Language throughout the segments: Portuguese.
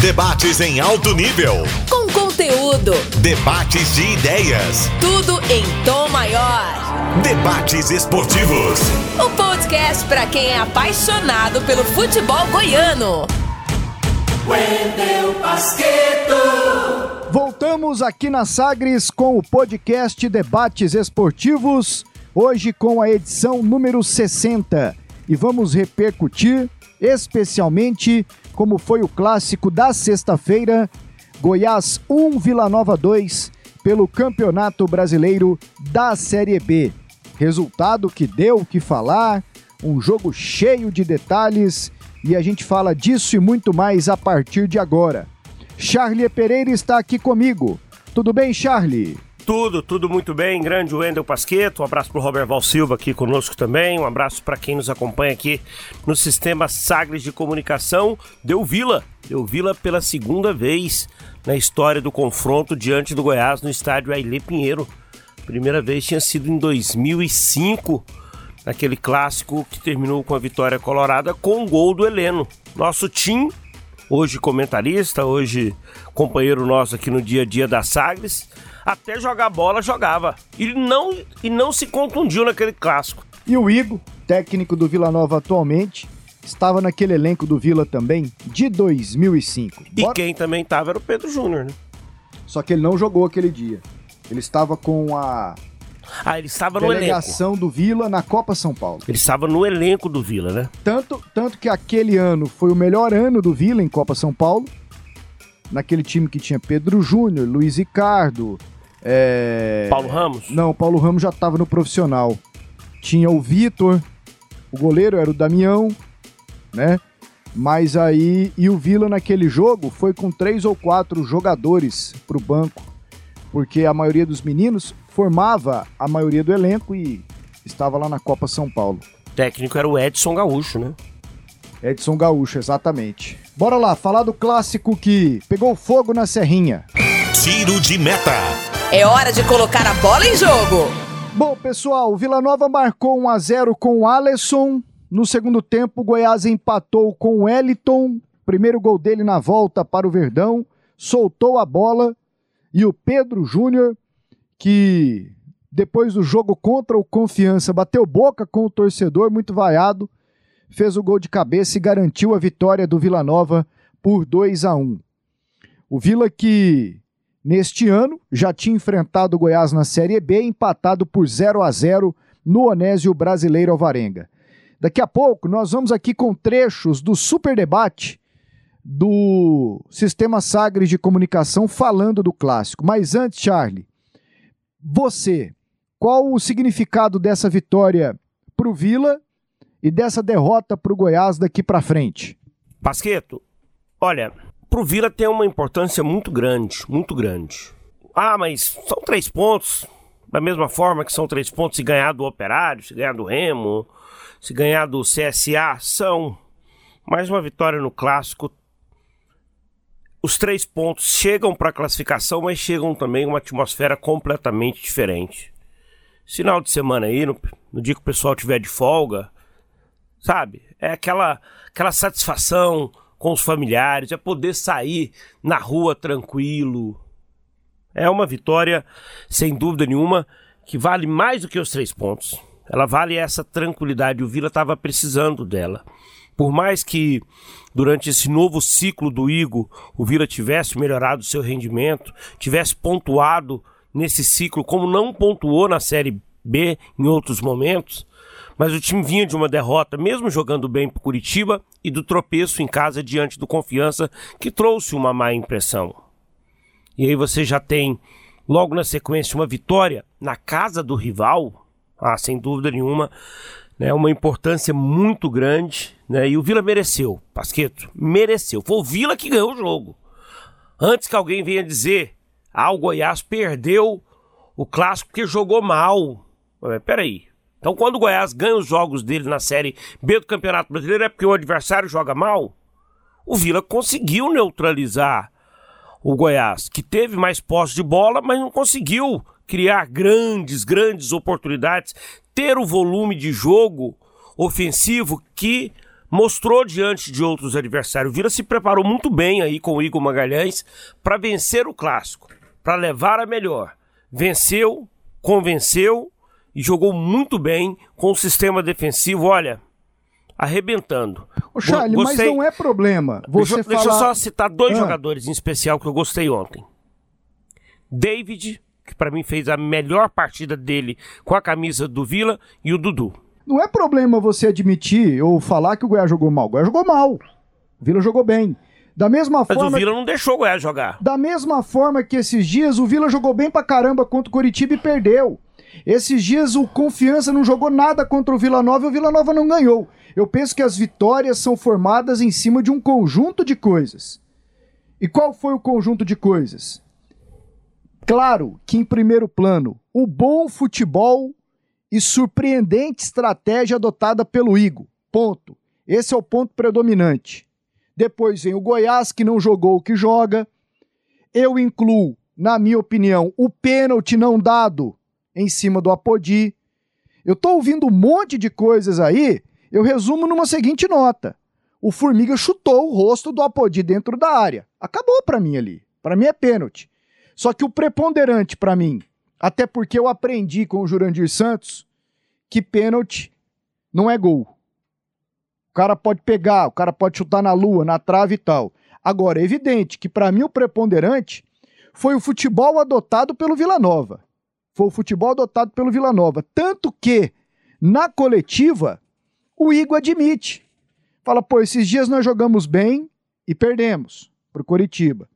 Debates em alto nível. Com conteúdo. Debates de ideias. Tudo em tom maior. Debates esportivos. O podcast para quem é apaixonado pelo futebol goiano. Wendel Basqueto. Voltamos aqui na Sagres com o podcast Debates Esportivos, hoje com a edição número 60. E vamos repercutir especialmente como foi o clássico da sexta-feira, Goiás 1 Vila Nova 2 pelo Campeonato Brasileiro da Série B. Resultado que deu o que falar, um jogo cheio de detalhes e a gente fala disso e muito mais a partir de agora. Charlie Pereira está aqui comigo. Tudo bem, Charlie? Tudo, tudo muito bem. Grande Wendel Pasqueto. Um abraço para o Robert Val Silva aqui conosco também. Um abraço para quem nos acompanha aqui no sistema Sagres de Comunicação. Deu Vila. Deu Vila pela segunda vez na história do confronto diante do Goiás no estádio Ailê Pinheiro. Primeira vez tinha sido em 2005, naquele clássico que terminou com a vitória colorada com o gol do Heleno. Nosso time, hoje comentarista, hoje companheiro nosso aqui no dia a dia da Sagres até jogar bola jogava. E não, e não se contundiu naquele clássico. E o Igor, técnico do Vila Nova atualmente, estava naquele elenco do Vila também, de 2005. Bora... E quem também estava era o Pedro Júnior, né? Só que ele não jogou aquele dia. Ele estava com a ah, ele estava no delegação do Vila na Copa São Paulo. Ele estava no elenco do Vila, né? Tanto, tanto que aquele ano foi o melhor ano do Vila em Copa São Paulo. Naquele time que tinha Pedro Júnior, Luiz Ricardo, é... Paulo Ramos? Não, o Paulo Ramos já estava no profissional. Tinha o Vitor, o goleiro era o Damião, né? Mas aí, e o Vila naquele jogo foi com três ou quatro jogadores para o banco, porque a maioria dos meninos formava a maioria do elenco e estava lá na Copa São Paulo. O técnico era o Edson Gaúcho, né? Edson Gaúcho, exatamente. Bora lá, falar do clássico que pegou fogo na Serrinha. Tiro de meta. É hora de colocar a bola em jogo. Bom, pessoal, Vila Nova marcou 1 a 0 com o Alisson. No segundo tempo, Goiás empatou com o Eliton. Primeiro gol dele na volta para o Verdão. Soltou a bola. E o Pedro Júnior, que depois do jogo contra o Confiança, bateu boca com o torcedor, muito vaiado, fez o gol de cabeça e garantiu a vitória do Vila Nova por 2 a 1. O Vila que Neste ano, já tinha enfrentado o Goiás na Série B, empatado por 0 a 0 no Onésio Brasileiro Alvarenga. Daqui a pouco, nós vamos aqui com trechos do super debate do Sistema Sagres de Comunicação falando do clássico. Mas antes, Charlie, você, qual o significado dessa vitória para o Vila e dessa derrota para o Goiás daqui para frente? Pasqueto, olha, para o Vila tem uma importância muito grande, muito grande. Ah, mas são três pontos. Da mesma forma que são três pontos se ganhar do Operário, se ganhar do Remo, se ganhar do CSA, são. Mais uma vitória no clássico. Os três pontos chegam para a classificação, mas chegam também uma atmosfera completamente diferente. Final de semana aí, no, no dia que o pessoal tiver de folga, sabe? É aquela, aquela satisfação, com os familiares, é poder sair na rua tranquilo. É uma vitória, sem dúvida nenhuma, que vale mais do que os três pontos. Ela vale essa tranquilidade. O Vila estava precisando dela. Por mais que durante esse novo ciclo do Igor o Vila tivesse melhorado seu rendimento, tivesse pontuado nesse ciclo como não pontuou na Série B em outros momentos, mas o time vinha de uma derrota, mesmo jogando bem para Curitiba, e do tropeço em casa diante do Confiança, que trouxe uma má impressão. E aí você já tem, logo na sequência, uma vitória na casa do rival, ah, sem dúvida nenhuma, né, uma importância muito grande, né, e o Vila mereceu, Pasqueto, mereceu. Foi o Vila que ganhou o jogo. Antes que alguém venha dizer, ah, o Goiás perdeu o clássico porque jogou mal. Peraí, então, quando o Goiás ganha os jogos dele na Série B do Campeonato Brasileiro, é porque o adversário joga mal? O Vila conseguiu neutralizar o Goiás, que teve mais posse de bola, mas não conseguiu criar grandes, grandes oportunidades, ter o volume de jogo ofensivo que mostrou diante de outros adversários. O Vila se preparou muito bem aí com o Igor Magalhães para vencer o clássico, para levar a melhor. Venceu, convenceu e jogou muito bem com o sistema defensivo. Olha, arrebentando. Ô, Charlie, mas não é problema. Você deixa, falar... deixa eu só citar dois Ah. jogadores em especial que eu gostei ontem. David, que para mim fez a melhor partida dele com a camisa do Vila, e o Dudu. Não é problema você admitir ou falar que o Goiás jogou mal. O Goiás jogou mal. O Vila jogou bem. Da mesma Mas forma. o Vila não deixou o Goiás jogar. Da mesma forma que esses dias o Vila jogou bem pra caramba contra o Coritiba e perdeu. Esses dias o Confiança não jogou nada contra o Vila Nova e o Vila Nova não ganhou. Eu penso que as vitórias são formadas em cima de um conjunto de coisas. E qual foi o conjunto de coisas? Claro que, em primeiro plano, o bom futebol e surpreendente estratégia adotada pelo Igor. Ponto. Esse é o ponto predominante. Depois vem o Goiás, que não jogou o que joga. Eu incluo, na minha opinião, o pênalti não dado em cima do Apodi. Eu tô ouvindo um monte de coisas aí, eu resumo numa seguinte nota. O Formiga chutou o rosto do Apodi dentro da área. Acabou pra mim ali. Pra mim é pênalti. Só que o preponderante pra mim, até porque eu aprendi com o Jurandir Santos que pênalti não é gol. O cara pode pegar, o cara pode chutar na lua, na trave e tal. Agora, é evidente que para mim o preponderante foi o futebol adotado pelo Vila Nova. Foi o futebol adotado pelo Vila Nova. Tanto que, na coletiva, o Igor admite. Fala, pô, esses dias nós jogamos bem e perdemos pro Coritiba.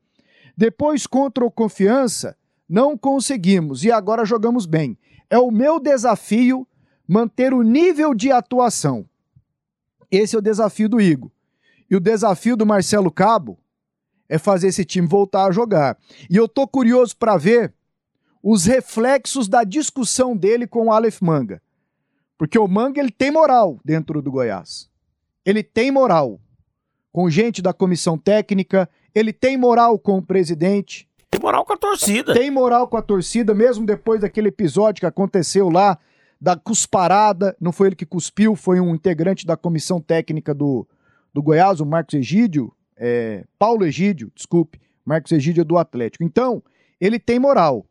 Depois, contra o Confiança, não conseguimos e agora jogamos bem. É o meu desafio manter o nível de atuação. Esse é o desafio do Igor. E o desafio do Marcelo Cabo é fazer esse time voltar a jogar. E eu tô curioso para ver os reflexos da discussão dele com o Aleph Manga. Porque o Manga ele tem moral dentro do Goiás. Ele tem moral com gente da comissão técnica, ele tem moral com o presidente, Tem moral com a torcida. tem moral com a torcida, mesmo depois daquele episódio que aconteceu lá, da cusparada. Não foi ele que cuspiu, foi um integrante da comissão técnica do, do Goiás, o Marcos Egídio. é, Paulo Egídio, desculpe. Marcos Egídio é do Atlético. Então, ele tem moral.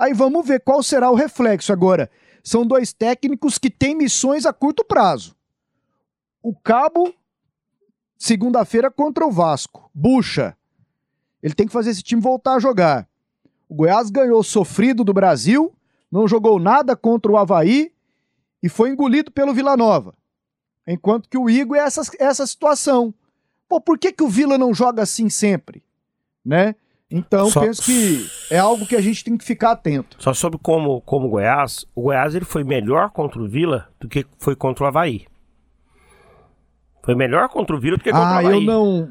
Aí vamos ver qual será o reflexo agora. São dois técnicos que têm missões a curto prazo. O Cabo, segunda-feira contra o Vasco. Bucha. Ele tem que fazer esse time voltar a jogar. O Goiás ganhou sofrido do Brasil, não jogou nada contra o Havaí e foi engolido pelo Vila Nova. Enquanto que o Igor é essa, essa situação. Pô, por que, que o Vila não joga assim sempre? Né? Então, Só- penso que é algo que a gente tem que ficar atento. Só sobre como, como o Goiás, o Goiás ele foi melhor contra o Vila do que foi contra o Havaí. Foi melhor contra o Vila do que contra o Ah, Havaí. eu não.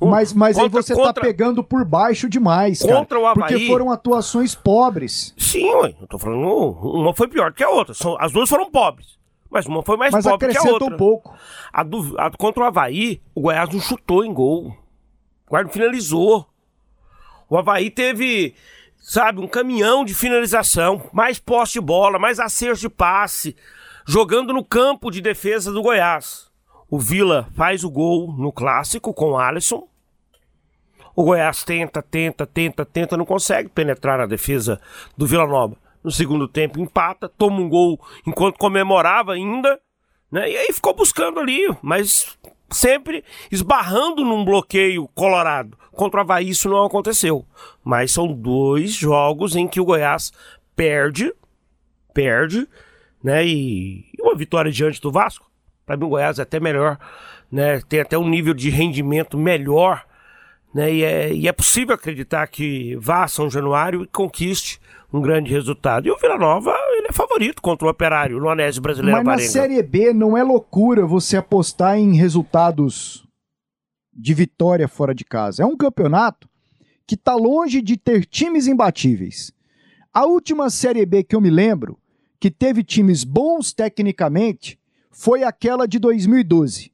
Um- Mas, mas aí contra- você contra- tá pegando por baixo demais, cara. Contra o Avaí- Porque foram atuações pobres. Sim, ué, eu tô falando, uma foi pior do que a outra. São, as duas foram pobres. Mas uma foi mais Mas pobre que a outra. um pouco. A do, a- contra o Havaí, o Goiás não chutou em gol. O não finalizou. O Havaí teve, sabe, um caminhão de finalização, mais posse de bola, mais acerto de passe, jogando no campo de defesa do Goiás. O Vila faz o gol no clássico com o Alisson. O Goiás tenta, tenta, tenta, tenta, não consegue penetrar na defesa do Vila Nova. No segundo tempo empata, toma um gol enquanto comemorava ainda, né? E aí ficou buscando ali, mas sempre esbarrando num bloqueio colorado. Contra o Havaí isso não aconteceu. Mas são dois jogos em que o Goiás perde, perde, né? E e uma vitória diante do Vasco. Para mim o Goiás é até melhor, né? Tem até um nível de rendimento melhor, né? E é, e é possível acreditar que vá a São Januário e conquiste um grande resultado. E o Vila Nova, favorito contra o Operário no Anésio Brasileiro Mas na. Série B não é loucura você apostar em resultados de vitória fora de casa. É um campeonato que tá longe de ter times imbatíveis. A última Série B que eu me lembro, que teve times bons tecnicamente, foi aquela de 2012.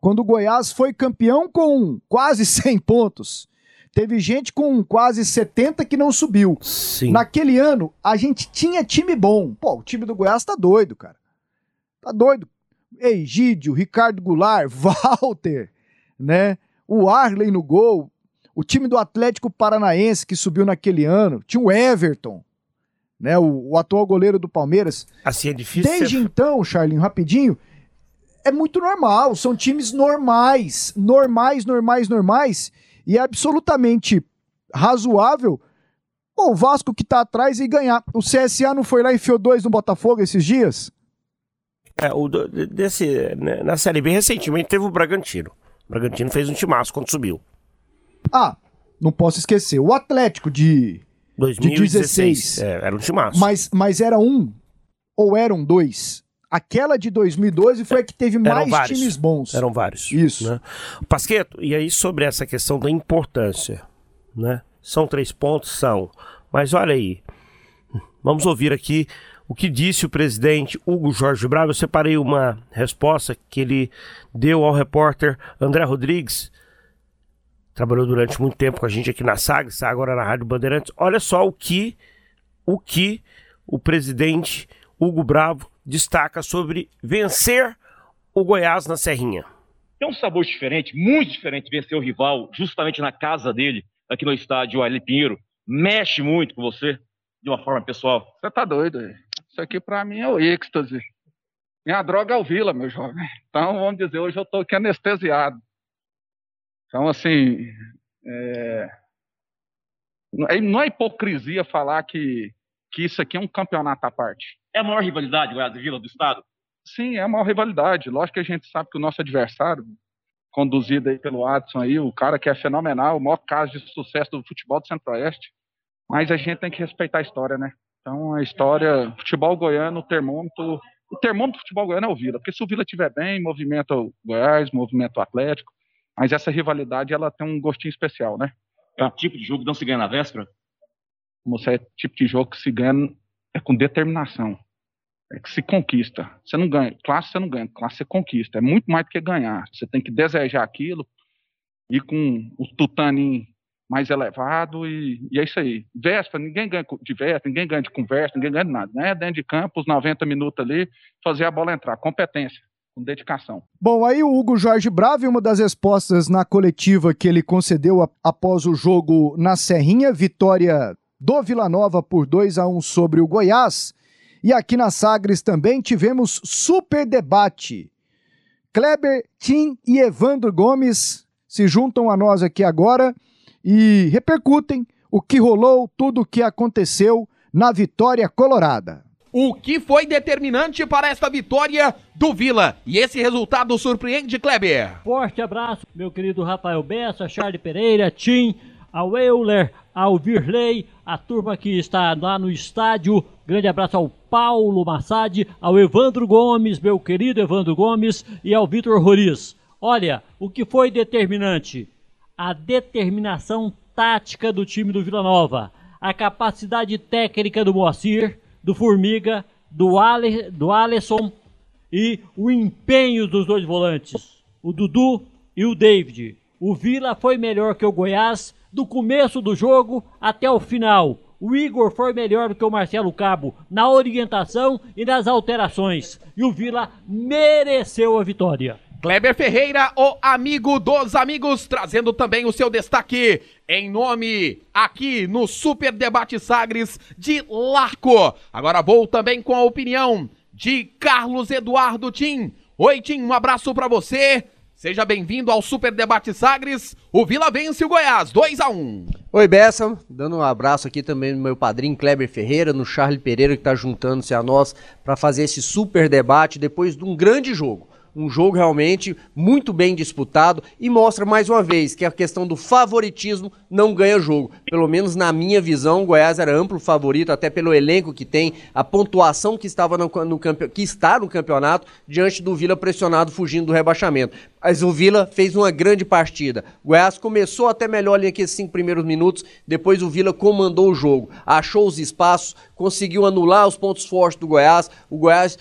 Quando o Goiás foi campeão com quase 100 pontos. Teve gente com quase 70 que não subiu. Sim. Naquele ano, a gente tinha time bom. Pô, o time do Goiás tá doido, cara. Tá doido. Egídio, Ricardo Goulart, Walter, né? O Arley no gol, o time do Atlético Paranaense que subiu naquele ano, tinha o Everton, né? O, o atual goleiro do Palmeiras. Assim é difícil. Desde ser... então, Charlinho, rapidinho, é muito normal, são times normais, normais, normais, normais, e é absolutamente razoável o Vasco que tá atrás e ganhar. O CSA não foi lá e enfiou dois no Botafogo esses dias? É, o, desse, né, na Série B, recentemente teve o Bragantino. O Bragantino fez um timaço quando subiu. Ah, não posso esquecer. O Atlético de, 2016. de 16. É, era um timaço. Mas, mas era um ou eram dois? Aquela de 2012 foi a que teve Eram mais vários. times bons. Eram vários. Isso. Né? Pasqueto, e aí sobre essa questão da importância, né? São três pontos? São. Mas olha aí, vamos ouvir aqui o que disse o presidente Hugo Jorge Bravo. Eu separei uma resposta que ele deu ao repórter André Rodrigues. Trabalhou durante muito tempo com a gente aqui na SAG, está agora na Rádio Bandeirantes. Olha só o que o que o presidente Hugo Bravo destaca sobre vencer o Goiás na Serrinha. Tem um sabor diferente, muito diferente, vencer o rival justamente na casa dele, aqui no estádio Ali Pinheiro. Mexe muito com você, de uma forma pessoal. Você tá doido? Isso aqui pra mim é o êxtase. Minha droga é o Vila, meu jovem. Então, vamos dizer, hoje eu tô aqui anestesiado. Então, assim, é- não é hipocrisia falar que, que isso aqui é um campeonato à parte. É a maior rivalidade, Goiás e Vila, do estado? Sim, é uma rivalidade. Lógico que a gente sabe que o nosso adversário, conduzido aí pelo Adson aí, o cara que é fenomenal, o maior caso de sucesso do futebol do Centro-Oeste. Mas a gente tem que respeitar a história, né? Então a história, futebol goiano, o termômetro, o termômetro do futebol goiano é o Vila, porque se o Vila estiver bem, movimenta o Goiás, movimenta o Atlético. Mas essa rivalidade ela tem um gostinho especial, né? É um tipo de jogo que não se ganha na véspera? Você é tipo de jogo que se ganha é com determinação. É que se conquista. Você não ganha. Classe você não ganha. Classe você conquista. É muito mais do que ganhar. Você tem que desejar aquilo. Ir com o tutanim mais elevado e, e é isso aí. Véspera, ninguém ganha de véspera, ninguém ganha de conversa, ninguém ganha de nada. Né? Dentro de campo, os 90 minutos ali, fazer a bola entrar. Competência, com dedicação. Bom, aí o Hugo Jorge Bravo, em uma das respostas na coletiva que ele concedeu após o jogo na Serrinha, vitória do Vila Nova por 2 a 1 sobre o Goiás. E aqui na Sagres também tivemos super debate. Kleber, Tim e Evandro Gomes se juntam a nós aqui agora e repercutem o que rolou, tudo o que aconteceu na vitória colorada. O que foi determinante para esta vitória do Vila? E esse resultado surpreende, Kleber? Forte abraço, meu querido Rafael Bessa, Charlie Pereira, Tim, ao Euler, ao Virley, a turma que está lá no estádio. Grande abraço ao Paulo Massad, ao Evandro Gomes, meu querido Evandro Gomes, e ao Vitor Roriz. Olha, o que foi determinante? A determinação tática do time do Vila Nova, a capacidade técnica do Moacir, do Formiga, do, Ale, do Alisson e o empenho dos dois volantes, o Dudu e o David. O Vila foi melhor que o Goiás do começo do jogo até o final. O Igor foi melhor do que o Marcelo Cabo na orientação e nas alterações. E o Vila mereceu a vitória. Kleber Ferreira, o amigo dos amigos, trazendo também o seu destaque em nome aqui no Super Debate Sagres de Larco. Agora vou também com a opinião de Carlos Eduardo Tim. Oi, Tim, um abraço pra você. Seja bem-vindo ao Super Debate Sagres. O Vila vence o Goiás, 2 a 1 Oi, Bessa, dando um abraço aqui também no meu padrinho Kleber Ferreira, no Charlie Pereira que está juntando-se a nós para fazer esse super debate depois de um grande jogo. Um jogo realmente muito bem disputado e mostra mais uma vez que a questão do favoritismo não ganha jogo. Pelo menos na minha visão, o Goiás era amplo favorito, até pelo elenco que tem, a pontuação que, estava no, no que está no campeonato, diante do Vila pressionado fugindo do rebaixamento. Mas o Vila fez uma grande partida. O Goiás começou até melhor ali aqueles cinco primeiros minutos, depois o Vila comandou o jogo, achou os espaços, conseguiu anular os pontos fortes do Goiás. O Goiás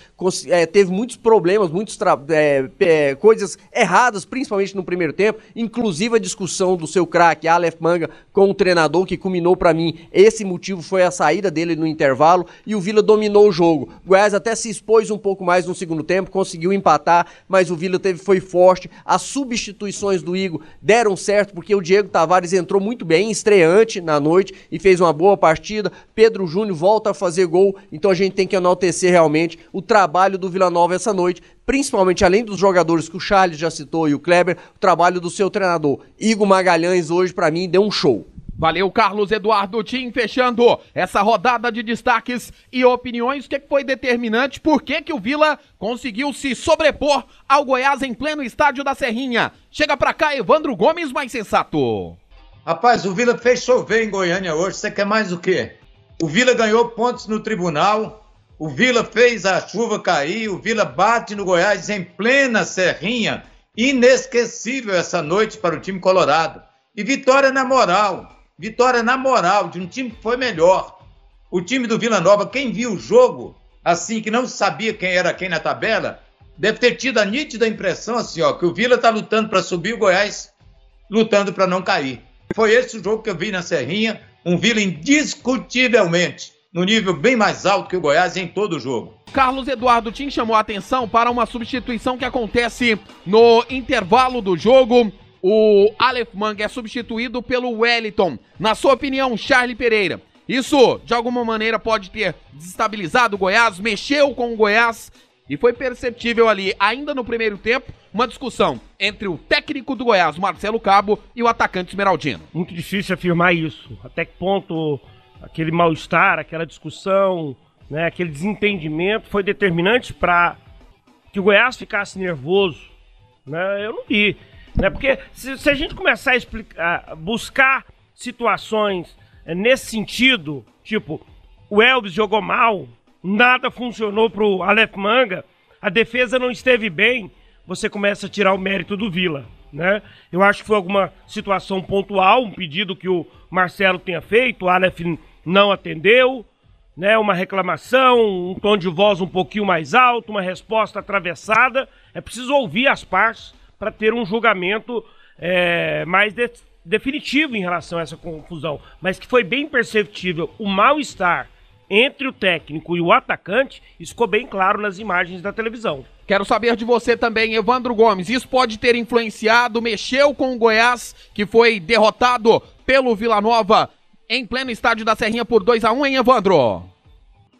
é, teve muitos problemas, muitas é, é, coisas erradas, principalmente no primeiro tempo, inclusive a discussão do seu craque Aleph Manga com o treinador, que culminou para mim. Esse motivo foi a saída dele no intervalo e o Vila dominou o jogo. O Goiás até se expôs um pouco mais no segundo tempo, conseguiu empatar, mas o Vila teve foi forte. As substituições do Igor deram certo porque o Diego Tavares entrou muito bem, estreante na noite e fez uma boa partida. Pedro Júnior volta a fazer gol, então a gente tem que enaltecer realmente o trabalho do Vila Nova essa noite, principalmente além dos jogadores que o Charles já citou e o Kleber, o trabalho do seu treinador. Igor Magalhães hoje para mim deu um show. Valeu, Carlos Eduardo Tim, fechando essa rodada de destaques e opiniões. O que foi determinante? Por que, que o Vila conseguiu se sobrepor ao Goiás em pleno estádio da Serrinha? Chega pra cá, Evandro Gomes, mais sensato. Rapaz, o Vila fez chover em Goiânia hoje. Você quer mais o quê? O Vila ganhou pontos no tribunal. O Vila fez a chuva cair. O Vila bate no Goiás em plena Serrinha. Inesquecível essa noite para o time colorado. E vitória na moral Vitória na moral, de um time que foi melhor. O time do Vila Nova, quem viu o jogo, assim, que não sabia quem era quem na tabela, deve ter tido a nítida impressão, assim, ó, que o Vila está lutando para subir, o Goiás lutando para não cair. Foi esse o jogo que eu vi na Serrinha, um Vila indiscutivelmente no nível bem mais alto que o Goiás em todo o jogo. Carlos Eduardo Tim chamou a atenção para uma substituição que acontece no intervalo do jogo o Aleph Manga é substituído pelo Wellington. Na sua opinião, Charlie Pereira, isso de alguma maneira pode ter desestabilizado o Goiás, mexeu com o Goiás e foi perceptível ali, ainda no primeiro tempo, uma discussão entre o técnico do Goiás, Marcelo Cabo, e o atacante Esmeraldino. Muito difícil afirmar isso. Até que ponto aquele mal-estar, aquela discussão, né, aquele desentendimento foi determinante para que o Goiás ficasse nervoso. Né? Eu não vi. Né? Porque se, se a gente começar a explicar, buscar situações é, nesse sentido, tipo, o Elvis jogou mal, nada funcionou pro Aleph Manga, a defesa não esteve bem, você começa a tirar o mérito do Vila. Né? Eu acho que foi alguma situação pontual, um pedido que o Marcelo tenha feito, o Aleph não atendeu, né? Uma reclamação, um tom de voz um pouquinho mais alto, uma resposta atravessada. É preciso ouvir as partes para ter um julgamento é, mais de, definitivo em relação a essa confusão. Mas que foi bem perceptível o mal-estar entre o técnico e o atacante, isso ficou bem claro nas imagens da televisão. Quero saber de você também, Evandro Gomes. Isso pode ter influenciado, mexeu com o Goiás, que foi derrotado pelo Vila Nova em pleno estádio da Serrinha por 2 a 1 hein, Evandro?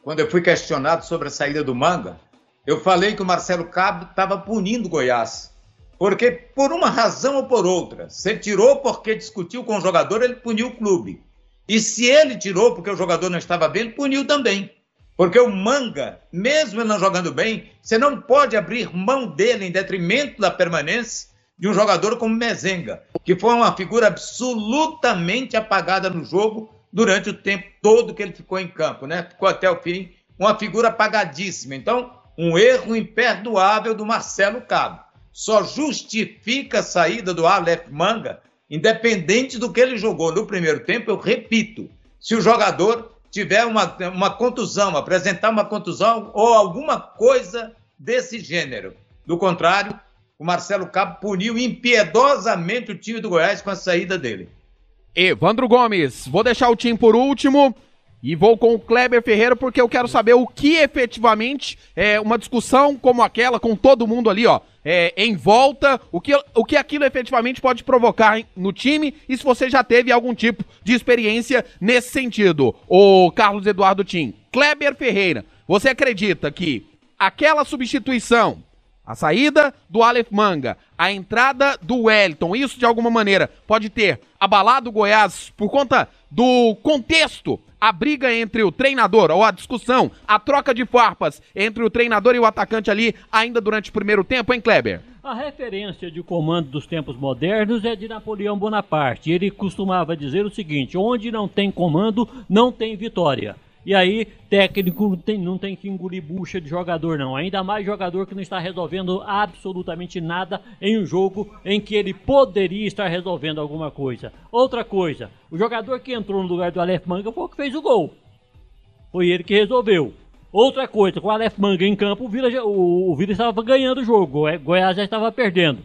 Quando eu fui questionado sobre a saída do Manga, eu falei que o Marcelo Cabo estava punindo o Goiás. Porque, por uma razão ou por outra, se ele tirou porque discutiu com o jogador, ele puniu o clube. E se ele tirou porque o jogador não estava bem, ele puniu também. Porque o Manga, mesmo ele não jogando bem, você não pode abrir mão dele em detrimento da permanência de um jogador como Mezenga, que foi uma figura absolutamente apagada no jogo durante o tempo todo que ele ficou em campo, né? Ficou até o fim, uma figura apagadíssima. Então, um erro imperdoável do Marcelo Cabo só justifica a saída do Aleph Manga, independente do que ele jogou no primeiro tempo, eu repito, se o jogador tiver uma, uma contusão, apresentar uma contusão ou alguma coisa desse gênero. Do contrário, o Marcelo Cabo puniu impiedosamente o time do Goiás com a saída dele. Evandro Gomes, vou deixar o time por último. E vou com o Kleber Ferreira porque eu quero saber o que efetivamente é uma discussão como aquela, com todo mundo ali, ó, é, em volta, o que, o que aquilo efetivamente pode provocar no time e se você já teve algum tipo de experiência nesse sentido. O Carlos Eduardo Tim, Kleber Ferreira, você acredita que aquela substituição a saída do Aleph Manga, a entrada do Wellington, isso de alguma maneira pode ter abalado o Goiás por conta do contexto, a briga entre o treinador, ou a discussão, a troca de farpas entre o treinador e o atacante ali, ainda durante o primeiro tempo, hein, Kleber? A referência de comando dos tempos modernos é de Napoleão Bonaparte. Ele costumava dizer o seguinte: onde não tem comando, não tem vitória. E aí, técnico não tem, não tem que engolir bucha de jogador, não. Ainda mais jogador que não está resolvendo absolutamente nada em um jogo em que ele poderia estar resolvendo alguma coisa. Outra coisa, o jogador que entrou no lugar do Aleph Manga foi o que fez o gol. Foi ele que resolveu. Outra coisa, com o Aleph Manga em campo, o Vila, o, o Vila estava ganhando o jogo, o Goiás já estava perdendo.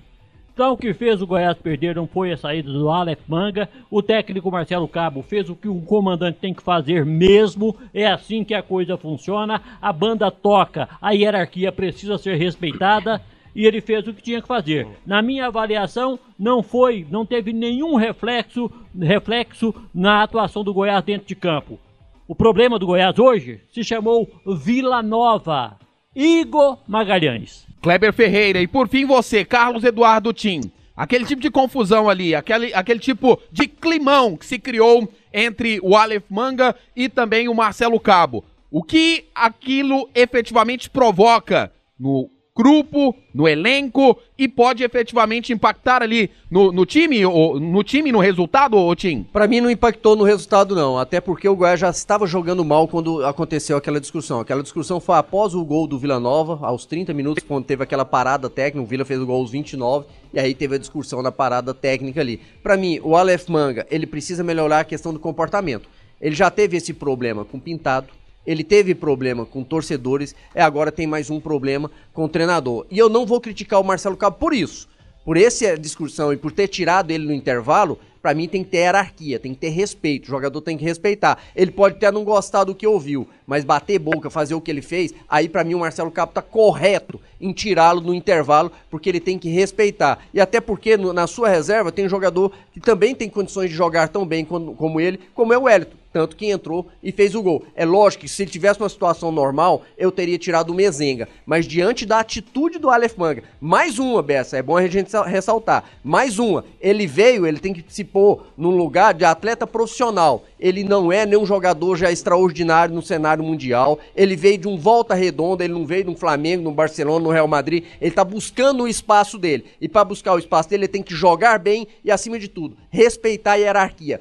Então o que fez o Goiás perder não foi a saída do Aleph Manga. O técnico Marcelo Cabo fez o que um comandante tem que fazer mesmo. É assim que a coisa funciona. A banda toca, a hierarquia precisa ser respeitada. E ele fez o que tinha que fazer. Na minha avaliação, não foi, não teve nenhum reflexo, reflexo na atuação do Goiás dentro de campo. O problema do Goiás hoje se chamou Vila Nova. Igor Magalhães. Kleber Ferreira. E por fim você, Carlos Eduardo Tim. Aquele tipo de confusão ali, aquele, aquele tipo de climão que se criou entre o Aleph Manga e também o Marcelo Cabo. O que aquilo efetivamente provoca no grupo, no elenco e pode efetivamente impactar ali no, no time, ou, no time, no resultado, ô Tim? Para mim não impactou no resultado não, até porque o Goiás já estava jogando mal quando aconteceu aquela discussão. Aquela discussão foi após o gol do Vila Nova, aos 30 minutos, quando teve aquela parada técnica, o Vila fez o gol aos 29 e aí teve a discussão da parada técnica ali. Para mim, o Aleph Manga, ele precisa melhorar a questão do comportamento. Ele já teve esse problema com Pintado, ele teve problema com torcedores, e agora tem mais um problema com o treinador. E eu não vou criticar o Marcelo Cabo por isso. Por essa discussão e por ter tirado ele no intervalo, para mim tem que ter hierarquia, tem que ter respeito. O jogador tem que respeitar. Ele pode até não gostar do que ouviu, mas bater boca, fazer o que ele fez, aí para mim o Marcelo Cabo tá correto em tirá-lo no intervalo, porque ele tem que respeitar. E até porque no, na sua reserva tem um jogador que também tem condições de jogar tão bem como, como ele, como é o Wellington tanto que entrou e fez o gol. É lógico que se ele tivesse uma situação normal, eu teria tirado o Mezenga, mas diante da atitude do Aleph Manga, mais uma, Bessa, é bom a gente ressaltar, mais uma, ele veio, ele tem que se pôr num lugar de atleta profissional, ele não é nenhum jogador já extraordinário no cenário mundial, ele veio de um volta redonda, ele não veio de um Flamengo, no Barcelona, no Real Madrid, ele tá buscando o espaço dele, e para buscar o espaço dele, ele tem que jogar bem e, acima de tudo, respeitar a hierarquia.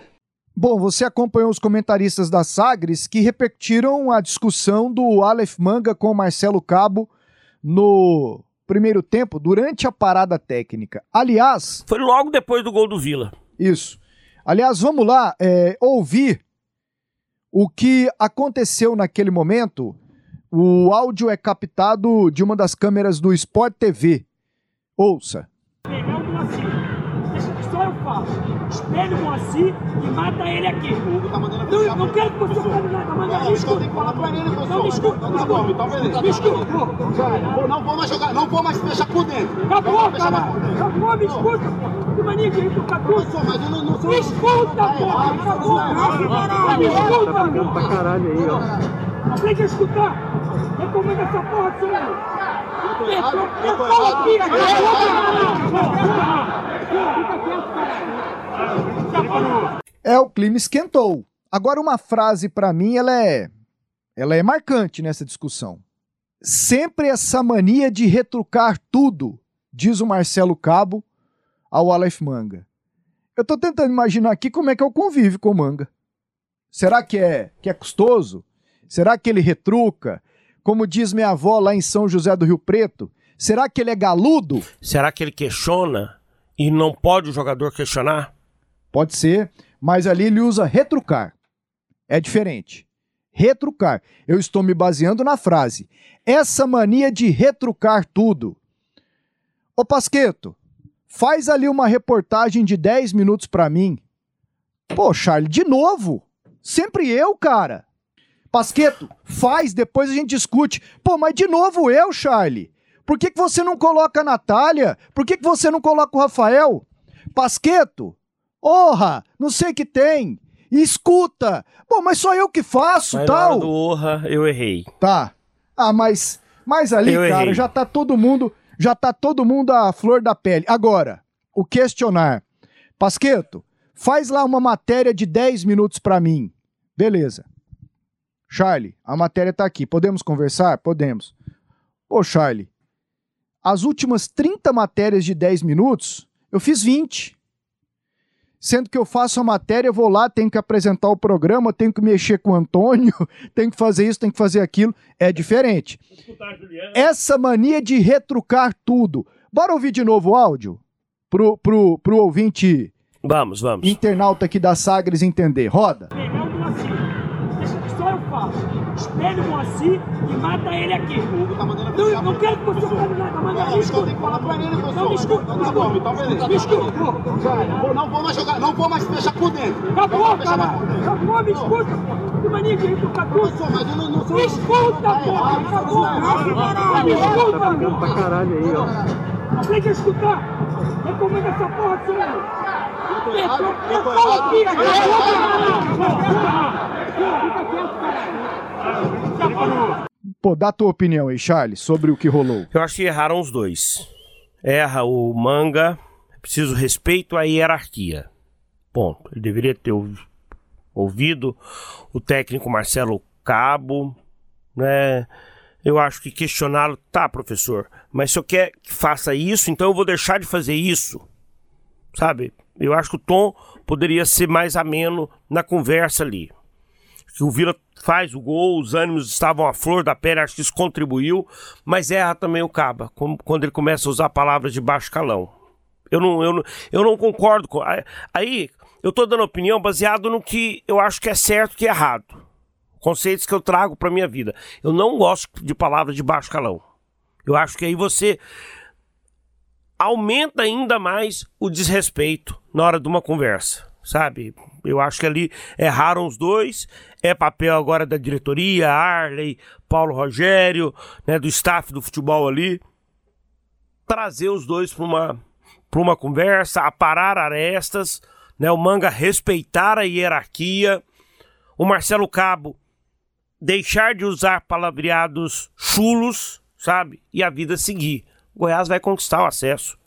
Bom, você acompanhou os comentaristas da Sagres que repetiram a discussão do Aleph Manga com o Marcelo Cabo no primeiro tempo, durante a parada técnica. Aliás. Foi logo depois do gol do Vila. Isso. Aliás, vamos lá é, ouvir o que aconteceu naquele momento. O áudio é captado de uma das câmeras do Sport TV. Ouça. Só eu faço espelha o Moacir e mata ele aqui. Tá não, não quero que você fale nada, manda não. Eu tenho que falar pra ele, professor. Não, me escuta, então, tá bom, então beleza. Me escuta. Não vou mais jogar, não vou mais deixar por dentro. Acabou, cara. Acabou, me escuta, pô. Que mania de rir Professor, mas eu não, não sou... Me escuta, pô. Acabou. Me escuta, pô. Pra caralho aí, ó. Tem que escutar. Recomenda essa porra, senhor. É, o clima esquentou. Agora uma frase para mim, ela é ela é marcante nessa discussão. Sempre essa mania de retrucar tudo, diz o Marcelo Cabo ao Aleph Manga. Eu tô tentando imaginar aqui como é que é o convívio com o Manga. Será que é que é custoso? Será que ele retruca? Como diz minha avó lá em São José do Rio Preto, será que ele é galudo? Será que ele questiona e não pode o jogador questionar? Pode ser, mas ali ele usa retrucar. É diferente. Retrucar. Eu estou me baseando na frase. Essa mania de retrucar tudo. Ô Pasqueto, faz ali uma reportagem de 10 minutos para mim. Pô, Charlie, de novo? Sempre eu, cara. Pasqueto, faz, depois a gente discute. Pô, mas de novo eu, Charlie. Por que, que você não coloca a Natália? Por que, que você não coloca o Rafael? Pasqueto, Orra, não sei que tem. Escuta. Bom, mas só eu que faço, mas tal. Na hora do orra, eu errei. Tá. Ah, mas mas ali, eu cara, errei. já tá todo mundo, já tá todo mundo à flor da pele. Agora, o questionar. Pasqueto, faz lá uma matéria de 10 minutos para mim. Beleza. Charlie, a matéria tá aqui. Podemos conversar? Podemos. Ô, Charlie, as últimas 30 matérias de 10 minutos, eu fiz 20. Sendo que eu faço a matéria, vou lá, tenho que apresentar o programa, tenho que mexer com o Antônio, tenho que fazer isso, tenho que fazer aquilo. É diferente. Essa mania de retrucar tudo. Bora ouvir de novo o áudio? Pro, pro, pro ouvinte Vamos, vamos. internauta aqui da Sagres entender. Roda. É que faço. Espelha o Moacir e mata ele aqui. Não, não quero que você fale nada, mas me escuta. Não me escuta. Tá bom, então beleza. Me escuta. Vou- Não vou mais jogar, não vou mais fechar por dentro. Acabou, cara. Acabou, me escuta, pô. Que mania tudo. Mas eu não, não sou... Me escuta, pô. Acabou. Me escuta, pra caralho aí, ó. Aprende a escutar. Recomenda essa porra, senhor. Pô, dá a tua opinião aí, Charles, sobre o que rolou. Eu acho que erraram os dois. Erra o manga, é preciso respeito à hierarquia. Ponto. Ele deveria ter ouvi- ouvido o técnico Marcelo Cabo, né? Eu acho que questioná-lo, tá, professor, mas se eu quer que faça isso, então eu vou deixar de fazer isso. Sabe? Eu acho que o tom poderia ser mais ameno na conversa ali que o Vila faz o gol, os ânimos estavam à flor da pele, acho que isso contribuiu, mas erra também o Caba, quando ele começa a usar palavras de baixo calão. Eu não, eu não, eu não concordo com. aí- eu tô dando opinião baseado no que eu acho que é certo e que é errado. Conceitos que eu trago pra minha vida. Eu não gosto de palavras de baixo calão. Eu acho que aí você aumenta ainda mais o desrespeito na hora de uma conversa, sabe? Eu acho que ali erraram os dois. É papel agora da diretoria, Arley, Paulo Rogério, né, do staff do futebol ali, trazer os dois para uma, pra uma conversa, aparar arestas, né, o Manga respeitar a hierarquia, o Marcelo Cabo deixar de usar palavreados chulos, sabe? E a vida seguir. O Goiás vai conquistar o acesso.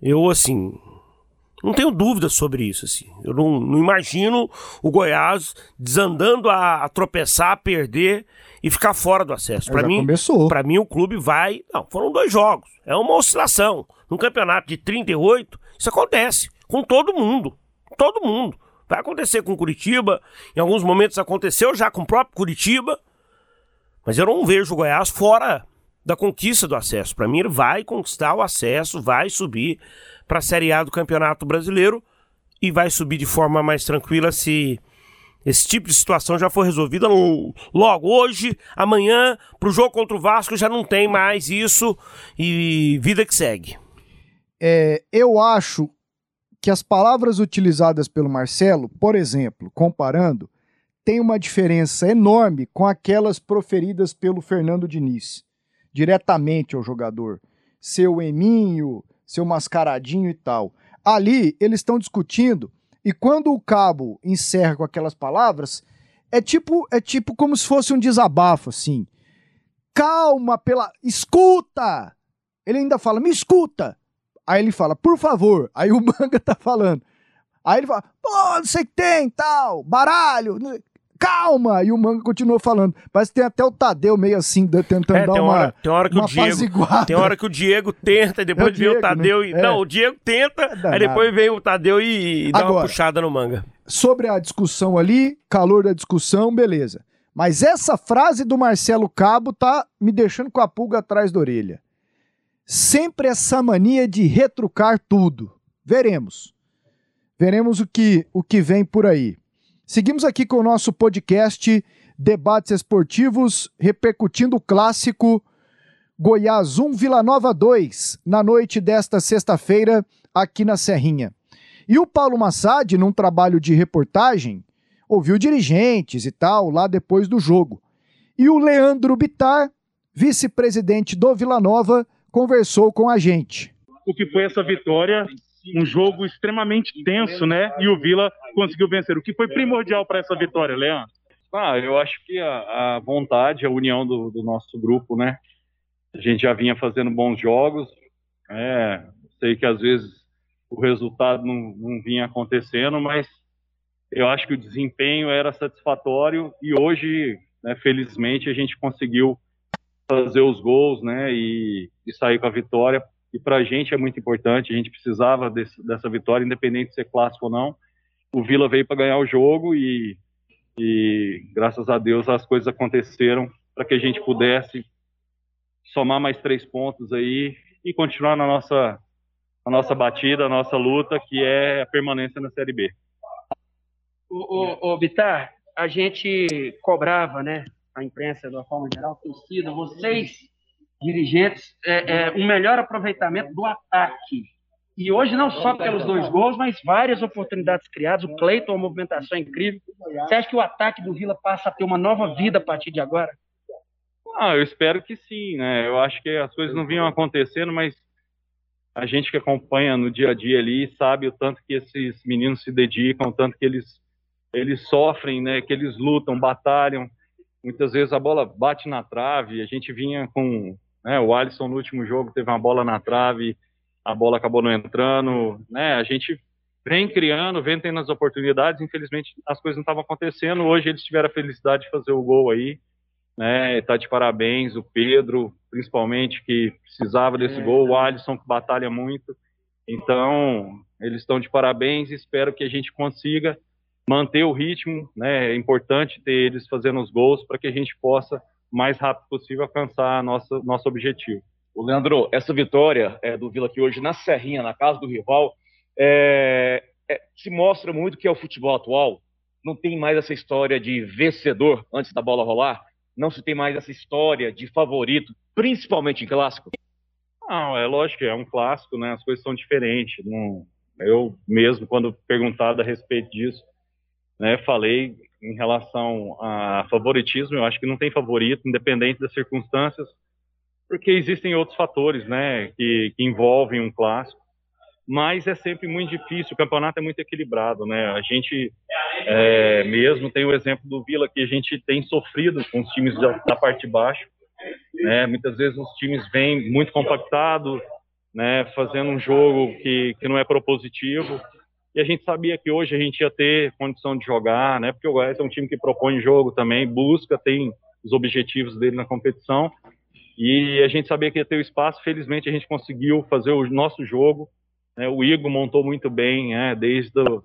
Eu, assim, não tenho dúvida sobre isso, assim. Eu não, não imagino o Goiás desandando a, a tropeçar, a perder e ficar fora do acesso. Para mim, para mim o clube vai, não, foram dois jogos. É uma oscilação. Num campeonato de 38, isso acontece com todo mundo. Todo mundo. Vai acontecer com Curitiba, em alguns momentos aconteceu já com o próprio Curitiba, mas eu não vejo o Goiás fora da conquista do acesso. Para mim, ele vai conquistar o acesso, vai subir para a Série A do Campeonato Brasileiro e vai subir de forma mais tranquila se esse tipo de situação já for resolvida lo- logo hoje, amanhã, para o jogo contra o Vasco já não tem mais isso e vida que segue. É, eu acho que as palavras utilizadas pelo Marcelo, por exemplo, comparando, tem uma diferença enorme com aquelas proferidas pelo Fernando Diniz, diretamente ao jogador. Seu eminho, seu mascaradinho e tal. Ali, eles estão discutindo, e quando o cabo encerra com aquelas palavras, é tipo, é tipo como se fosse um desabafo, assim. Calma, pela. Escuta! Ele ainda fala, me escuta! Aí ele fala, por favor. Aí o manga tá falando. Aí ele fala, pô, não sei o que tem, tal, baralho, calma. E o manga continua falando. Parece que tem até o Tadeu meio assim, tentando É, dar uma, hora, tem hora que uma o Diego, apaziguada. tem hora que o Diego tenta e depois É o vem o Diego, Tadeu né? e É. não, o Diego tenta, aí danado. depois vem o Tadeu e, e dá uma Agora. puxada no manga. sobre a discussão ali, calor da discussão, beleza. Mas essa frase do Marcelo Cabo tá me deixando com a pulga atrás da orelha. Sempre essa mania de retrucar tudo. Veremos. Veremos o que, o que vem por aí. Seguimos aqui com o nosso podcast Debates Esportivos, repercutindo o clássico Goiás 1, Vila Nova 2, na noite desta sexta-feira, aqui na Serrinha. E o Paulo Massad, num trabalho de reportagem, ouviu dirigentes e tal lá depois do jogo. E o Leandro Bitar, vice-presidente do Vila Nova, conversou com a gente. o que foi essa vitória, um jogo extremamente tenso, né? E o Vila conseguiu vencer. O que foi primordial para essa vitória, Leandro? Ah, eu acho que a, a vontade, a união do, do nosso grupo, né? A gente já vinha fazendo bons jogos, é, sei que às vezes o resultado não, não vinha acontecendo, mas eu acho que o desempenho era satisfatório e hoje, né, felizmente, a gente conseguiu fazer os gols, né, e, e sair com a vitória e para a gente é muito importante. A gente precisava desse, dessa vitória, independente de ser clássico ou não. O Vila veio para ganhar o jogo e, e, graças a Deus, as coisas aconteceram para que a gente pudesse somar mais três pontos aí e continuar na nossa, nossa batida, a nossa luta, que é a permanência na Série B. O, o, o Bitar, a gente cobrava, né, a imprensa de uma forma geral, torcida, vocês, dirigentes, é, é, um melhor aproveitamento do ataque. E hoje não só pelos dois gols, mas várias oportunidades criadas. O Cleiton, uma movimentação incrível. Você acha que o ataque do Vila passa a ter uma nova vida a partir de agora? Ah, eu espero que sim, né? Eu acho que as coisas não vinham acontecendo, mas a gente que acompanha no dia a dia ali sabe o tanto que esses meninos se dedicam, o tanto que eles eles sofrem, né? Que eles lutam, batalham. Muitas vezes a bola bate na trave. A gente vinha com, né? O Alisson no último jogo teve uma bola na trave, a bola acabou não entrando, né? A gente vem criando, vem tendo as oportunidades. Infelizmente as coisas não estavam acontecendo. Hoje eles tiveram a felicidade de fazer o gol aí né? Tá de parabéns o Pedro, principalmente que precisava desse é. gol, o Alisson que batalha muito. Então, eles estão de parabéns e espero que a gente consiga manter o ritmo, né? É importante ter eles fazendo os gols para que a gente possa mais rápido possível alcançar nosso nosso objetivo. O Leandro, essa vitória é, do Vila aqui hoje na Serrinha, na casa do rival, é, é, se mostra muito que é o futebol atual. Não tem mais essa história de vencedor antes da bola rolar não se tem mais essa história de favorito, principalmente em clássico? Não, é lógico é um clássico, né? As coisas são diferentes. Não, eu mesmo, quando perguntado a respeito disso, né, falei em relação a favoritismo, eu acho que não tem favorito, independente das circunstâncias, porque existem outros fatores, né, que, que envolvem um clássico mas é sempre muito difícil. O campeonato é muito equilibrado, né? A gente é, mesmo tem o exemplo do Vila que a gente tem sofrido com os times da, da parte de baixo. Né? Muitas vezes os times vêm muito compactados, né? Fazendo um jogo que, que não é propositivo. E a gente sabia que hoje a gente ia ter condição de jogar, né? Porque o Goiás é um time que propõe jogo também, busca, tem os objetivos dele na competição. E a gente sabia que ia ter o espaço. Felizmente a gente conseguiu fazer o nosso jogo né, o Igor montou muito bem, né, desde o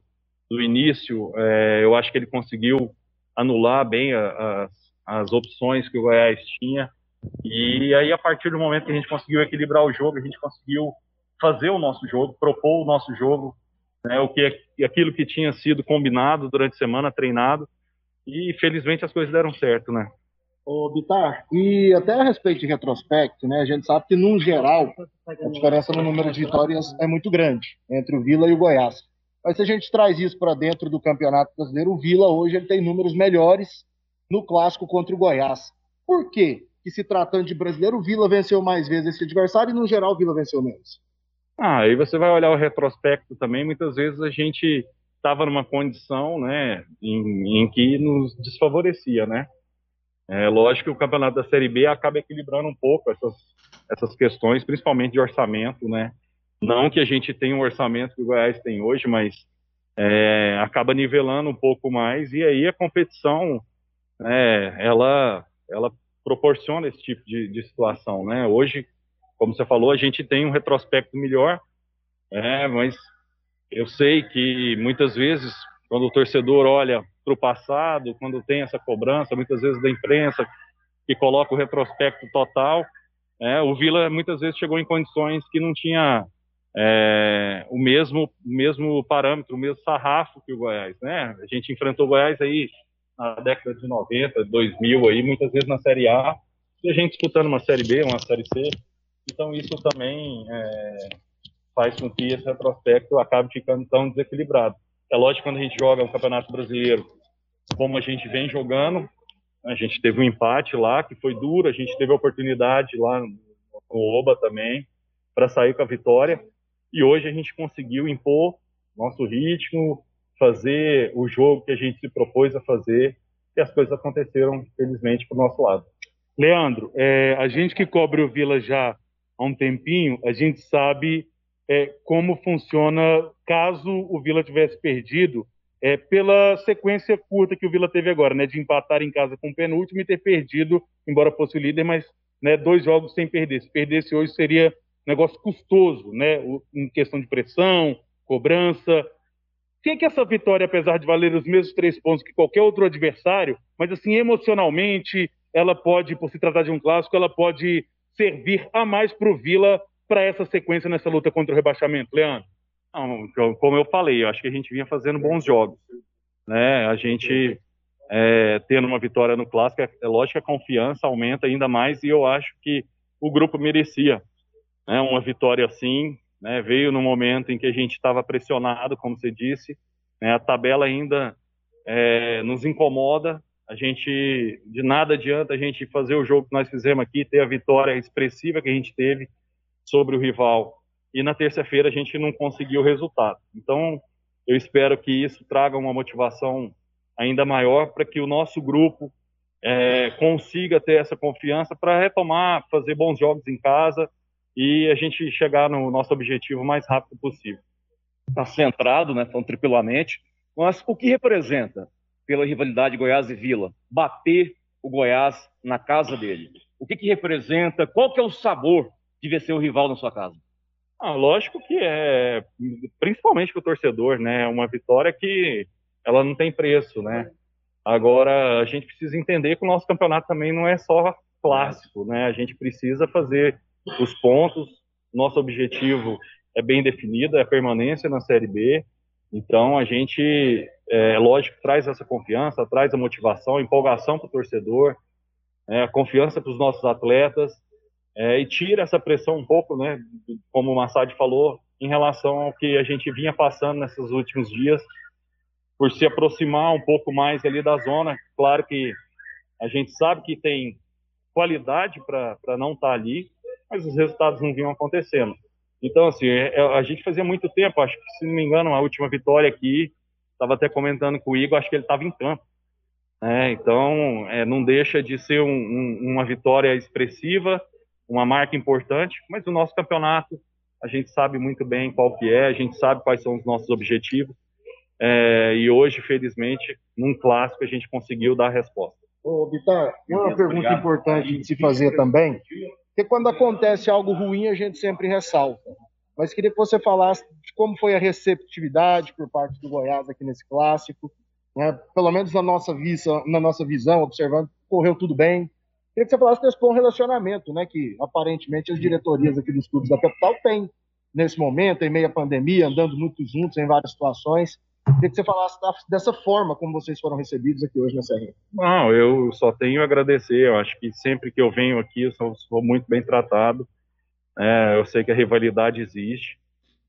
do início. É, eu acho que ele conseguiu anular bem a, as, as opções que o Goiás tinha. E aí, a partir do momento que a gente conseguiu equilibrar o jogo, a gente conseguiu fazer o nosso jogo, propor o nosso jogo, né, o que aquilo que tinha sido combinado durante a semana, treinado. E felizmente as coisas deram certo, né? Ô, Bitar, e até a respeito de retrospecto, né, a gente sabe que, num geral, a diferença no número de vitórias é muito grande entre o Vila e o Goiás. Mas se a gente traz isso para dentro do Campeonato Brasileiro, o Vila hoje ele tem números melhores no clássico contra o Goiás. Por quê? Que se tratando de brasileiro, o Vila venceu mais vezes esse adversário e, no geral, o Vila venceu menos. Ah, aí você vai olhar o retrospecto também, muitas vezes a gente estava numa condição, né, em, em que nos desfavorecia, né? É lógico que o campeonato da Série B acaba equilibrando um pouco essas, essas questões, principalmente de orçamento, né? Não que a gente tenha um orçamento que o Goiás tem hoje, mas é, acaba nivelando um pouco mais e aí a competição, é, ela, ela proporciona esse tipo de, de, situação, né? Hoje, como você falou, a gente tem um retrospecto melhor, é, mas eu sei que muitas vezes quando o torcedor olha para o passado, quando tem essa cobrança, muitas vezes da imprensa, que coloca o retrospecto total, é, o Vila muitas vezes chegou em condições que não tinha é, o mesmo mesmo parâmetro, o mesmo sarrafo que o Goiás, né? A gente enfrentou o Goiás aí na década de 90, 2000 aí, muitas vezes na Série A, e a gente disputando uma Série B, uma Série C. Então isso também é, faz com que esse retrospecto acabe ficando tão desequilibrado. É lógico que quando a gente joga um Campeonato Brasileiro, como a gente vem jogando, a gente teve um empate lá que foi duro, a gente teve a oportunidade lá no Oba também para sair com a vitória. E hoje a gente conseguiu impor nosso ritmo, fazer o jogo que a gente se propôs a fazer e as coisas aconteceram felizmente para o nosso lado. Leandro, é, a gente que cobre o Vila já há um tempinho, a gente sabe é, como funciona caso o Vila tivesse perdido, é, pela sequência curta que o Vila teve agora, né, de empatar em casa com o penúltimo e ter perdido, embora fosse o líder, mas né, dois jogos sem perder. Se perdesse hoje seria negócio custoso, né? Em questão de pressão, cobrança. O que, que essa vitória, apesar de valer os mesmos três pontos que qualquer outro adversário, mas assim, emocionalmente, ela pode, por se tratar de um clássico, ela pode servir a mais para o Vila para essa sequência nessa luta contra o rebaixamento, Leandro? Como eu falei, eu acho que a gente vinha fazendo bons jogos. Né? A gente é, tendo uma vitória no clássico, é, é lógico que a confiança aumenta ainda mais e eu acho que o grupo merecia né, uma vitória assim. Né, veio no momento em que a gente estava pressionado, como você disse. Né, a tabela ainda é, nos incomoda. A gente de nada adianta a gente fazer o jogo que nós fizemos aqui, ter a vitória expressiva que a gente teve sobre o rival e na terça-feira a gente não conseguiu o resultado. Então eu espero que isso traga uma motivação ainda maior para que o nosso grupo é, consiga ter essa confiança para retomar, fazer bons jogos em casa e a gente chegar no nosso objetivo o mais rápido possível. Está centrado, né, tão tripulamente, mas o que representa pela rivalidade Goiás e Vila bater o Goiás na casa dele? O que, que representa? Qual que é o sabor de vencer o rival na sua casa? Ah, lógico que é, principalmente para o torcedor, né? Uma vitória que ela não tem preço, né? Agora, a gente precisa entender que o nosso campeonato também não é só clássico, né? A gente precisa fazer os pontos. Nosso objetivo é bem definido, é a permanência na Série B. Então, a gente, é lógico, traz essa confiança, traz a motivação, a empolgação para o torcedor, é, a confiança para os nossos atletas é, e tira essa pressão um pouco, né? Como o Massad falou, em relação ao que a gente vinha passando nesses últimos dias por se aproximar um pouco mais ali da zona. Claro que a gente sabe que tem qualidade para não estar tá ali, mas os resultados não vinham acontecendo. Então, assim, é, é, a gente fazia muito tempo, acho que, se não me engano, a última vitória aqui, estava até comentando com o Igor, acho que ele estava em campo. É, então, é, não deixa de ser um, um, uma vitória expressiva, uma marca importante, mas o nosso campeonato, a gente sabe muito bem qual que é, a gente sabe quais são os nossos objetivos, é, e hoje, felizmente, num clássico, a gente conseguiu dar a resposta. Ô, Bitar, uma pergunta importante de se fazer também, que quando acontece algo ruim, a gente sempre ressalta. Mas queria que você falasse de como foi a receptividade por parte do Goiás aqui nesse clássico, né? pelo menos na nossa, visa, na nossa visão, observando, correu tudo bem. Queria que você falasse desse bom relacionamento, né, que aparentemente as diretorias aqui dos clubes da capital têm nesse momento, em meio à pandemia, andando muito juntos em várias situações. Queria que você falasse dessa forma como vocês foram recebidos aqui hoje na Serrinha. Não, eu só tenho a agradecer. Eu acho que sempre que eu venho aqui, eu sou, muito bem tratado. É, eu sei que a rivalidade existe,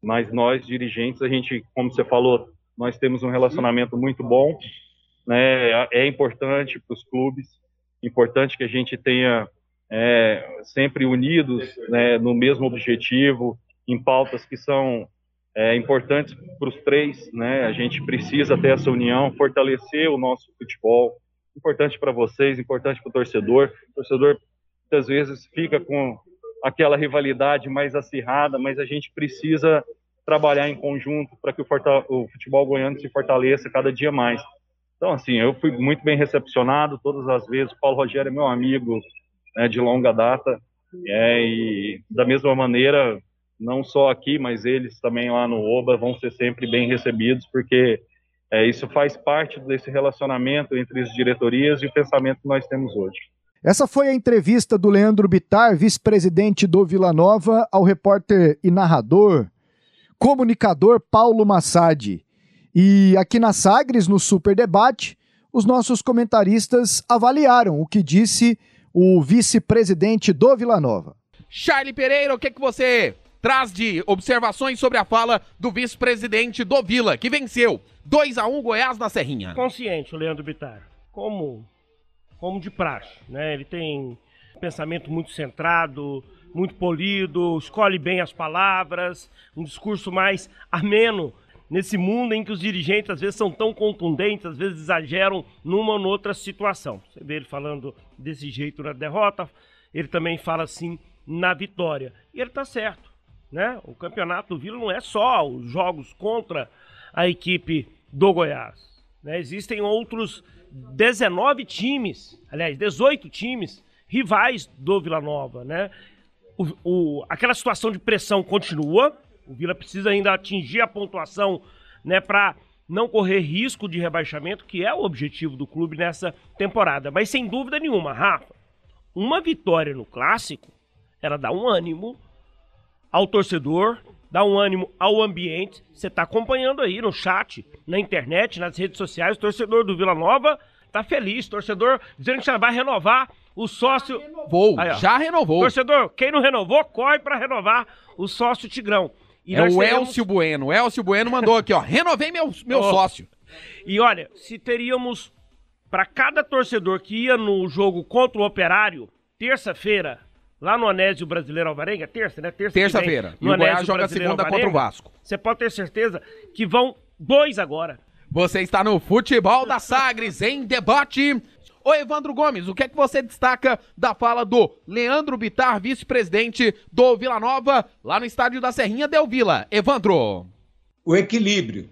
mas nós, dirigentes, a gente, como você falou, nós temos um relacionamento muito bom. Né? É importante para os clubes, importante que a gente tenha é, sempre unidos né, no mesmo objetivo, em pautas que são é, importantes para os três, né? A gente precisa ter essa união, fortalecer o nosso futebol. Importante para vocês, importante para o torcedor. O torcedor muitas vezes fica com aquela rivalidade mais acirrada, mas a gente precisa trabalhar em conjunto para que o, o, futebol goiano se fortaleça cada dia mais. Então, assim, eu fui muito bem recepcionado todas as vezes. O Paulo Rogério é meu amigo né, de longa data. É, e da mesma maneira, não só aqui, mas eles também lá no OBA vão ser sempre bem recebidos, porque é, isso faz parte desse relacionamento entre as diretorias e o pensamento que nós temos hoje. Essa foi a entrevista do Leandro Bitar, vice-presidente do Vila Nova, ao repórter e narrador, comunicador Paulo Massad. E aqui na Sagres, no Super Debate, os nossos comentaristas avaliaram o que disse o vice-presidente do Vila Nova. Charlie Pereira, o que, que você traz de observações sobre a fala do vice-presidente do Vila, que venceu 2 a 1 Goiás na Serrinha. Consciente, o Leandro Bittar. Como, como de praxe, né? Ele tem um pensamento muito centrado, muito polido, escolhe bem as palavras, um discurso mais ameno nesse mundo em que os dirigentes às vezes são tão contundentes, às vezes exageram numa ou noutra situação. Você vê ele falando desse jeito na derrota, ele também fala assim na vitória. E ele está certo. Né? O campeonato do Vila não é só os jogos contra a equipe do Goiás. Né? Existem outros 19 times, aliás, 18 times rivais do Vila Nova. Né? o, o- aquela situação de pressão continua. O Vila precisa ainda atingir a pontuação, né, para não correr risco de rebaixamento, que é o objetivo do clube nessa temporada. Mas sem dúvida nenhuma, Rafa, uma vitória no clássico era dar um ânimo ao torcedor, dar um ânimo ao ambiente. Você está acompanhando aí no chat, na internet, nas redes sociais, o torcedor do Vila Nova tá feliz, torcedor dizendo que já vai renovar o sócio. Renovou, já renovou. Torcedor, quem não renovou, corre para renovar o sócio Tigrão. E é o teremos- Elcio Bueno. O Elcio Bueno mandou aqui, ó. Renovei meu, meu Ó, sócio. E olha, se teríamos para cada torcedor que ia no jogo contra o Operário, terça-feira, lá no Anésio Brasileiro Alvarenga, terça, né? Terça Terça-feira. E No o Goiás joga Brasileiro segunda contra o Alvarenga, Vasco. Você pode ter certeza que vão dois agora. Você está no Futebol da Sagres em debate. Ô Evandro Gomes, o que é que você destaca da fala do Leandro Bitar, vice-presidente do Vila Nova, lá no estádio da Serrinha Del Vila? Evandro. o equilíbrio.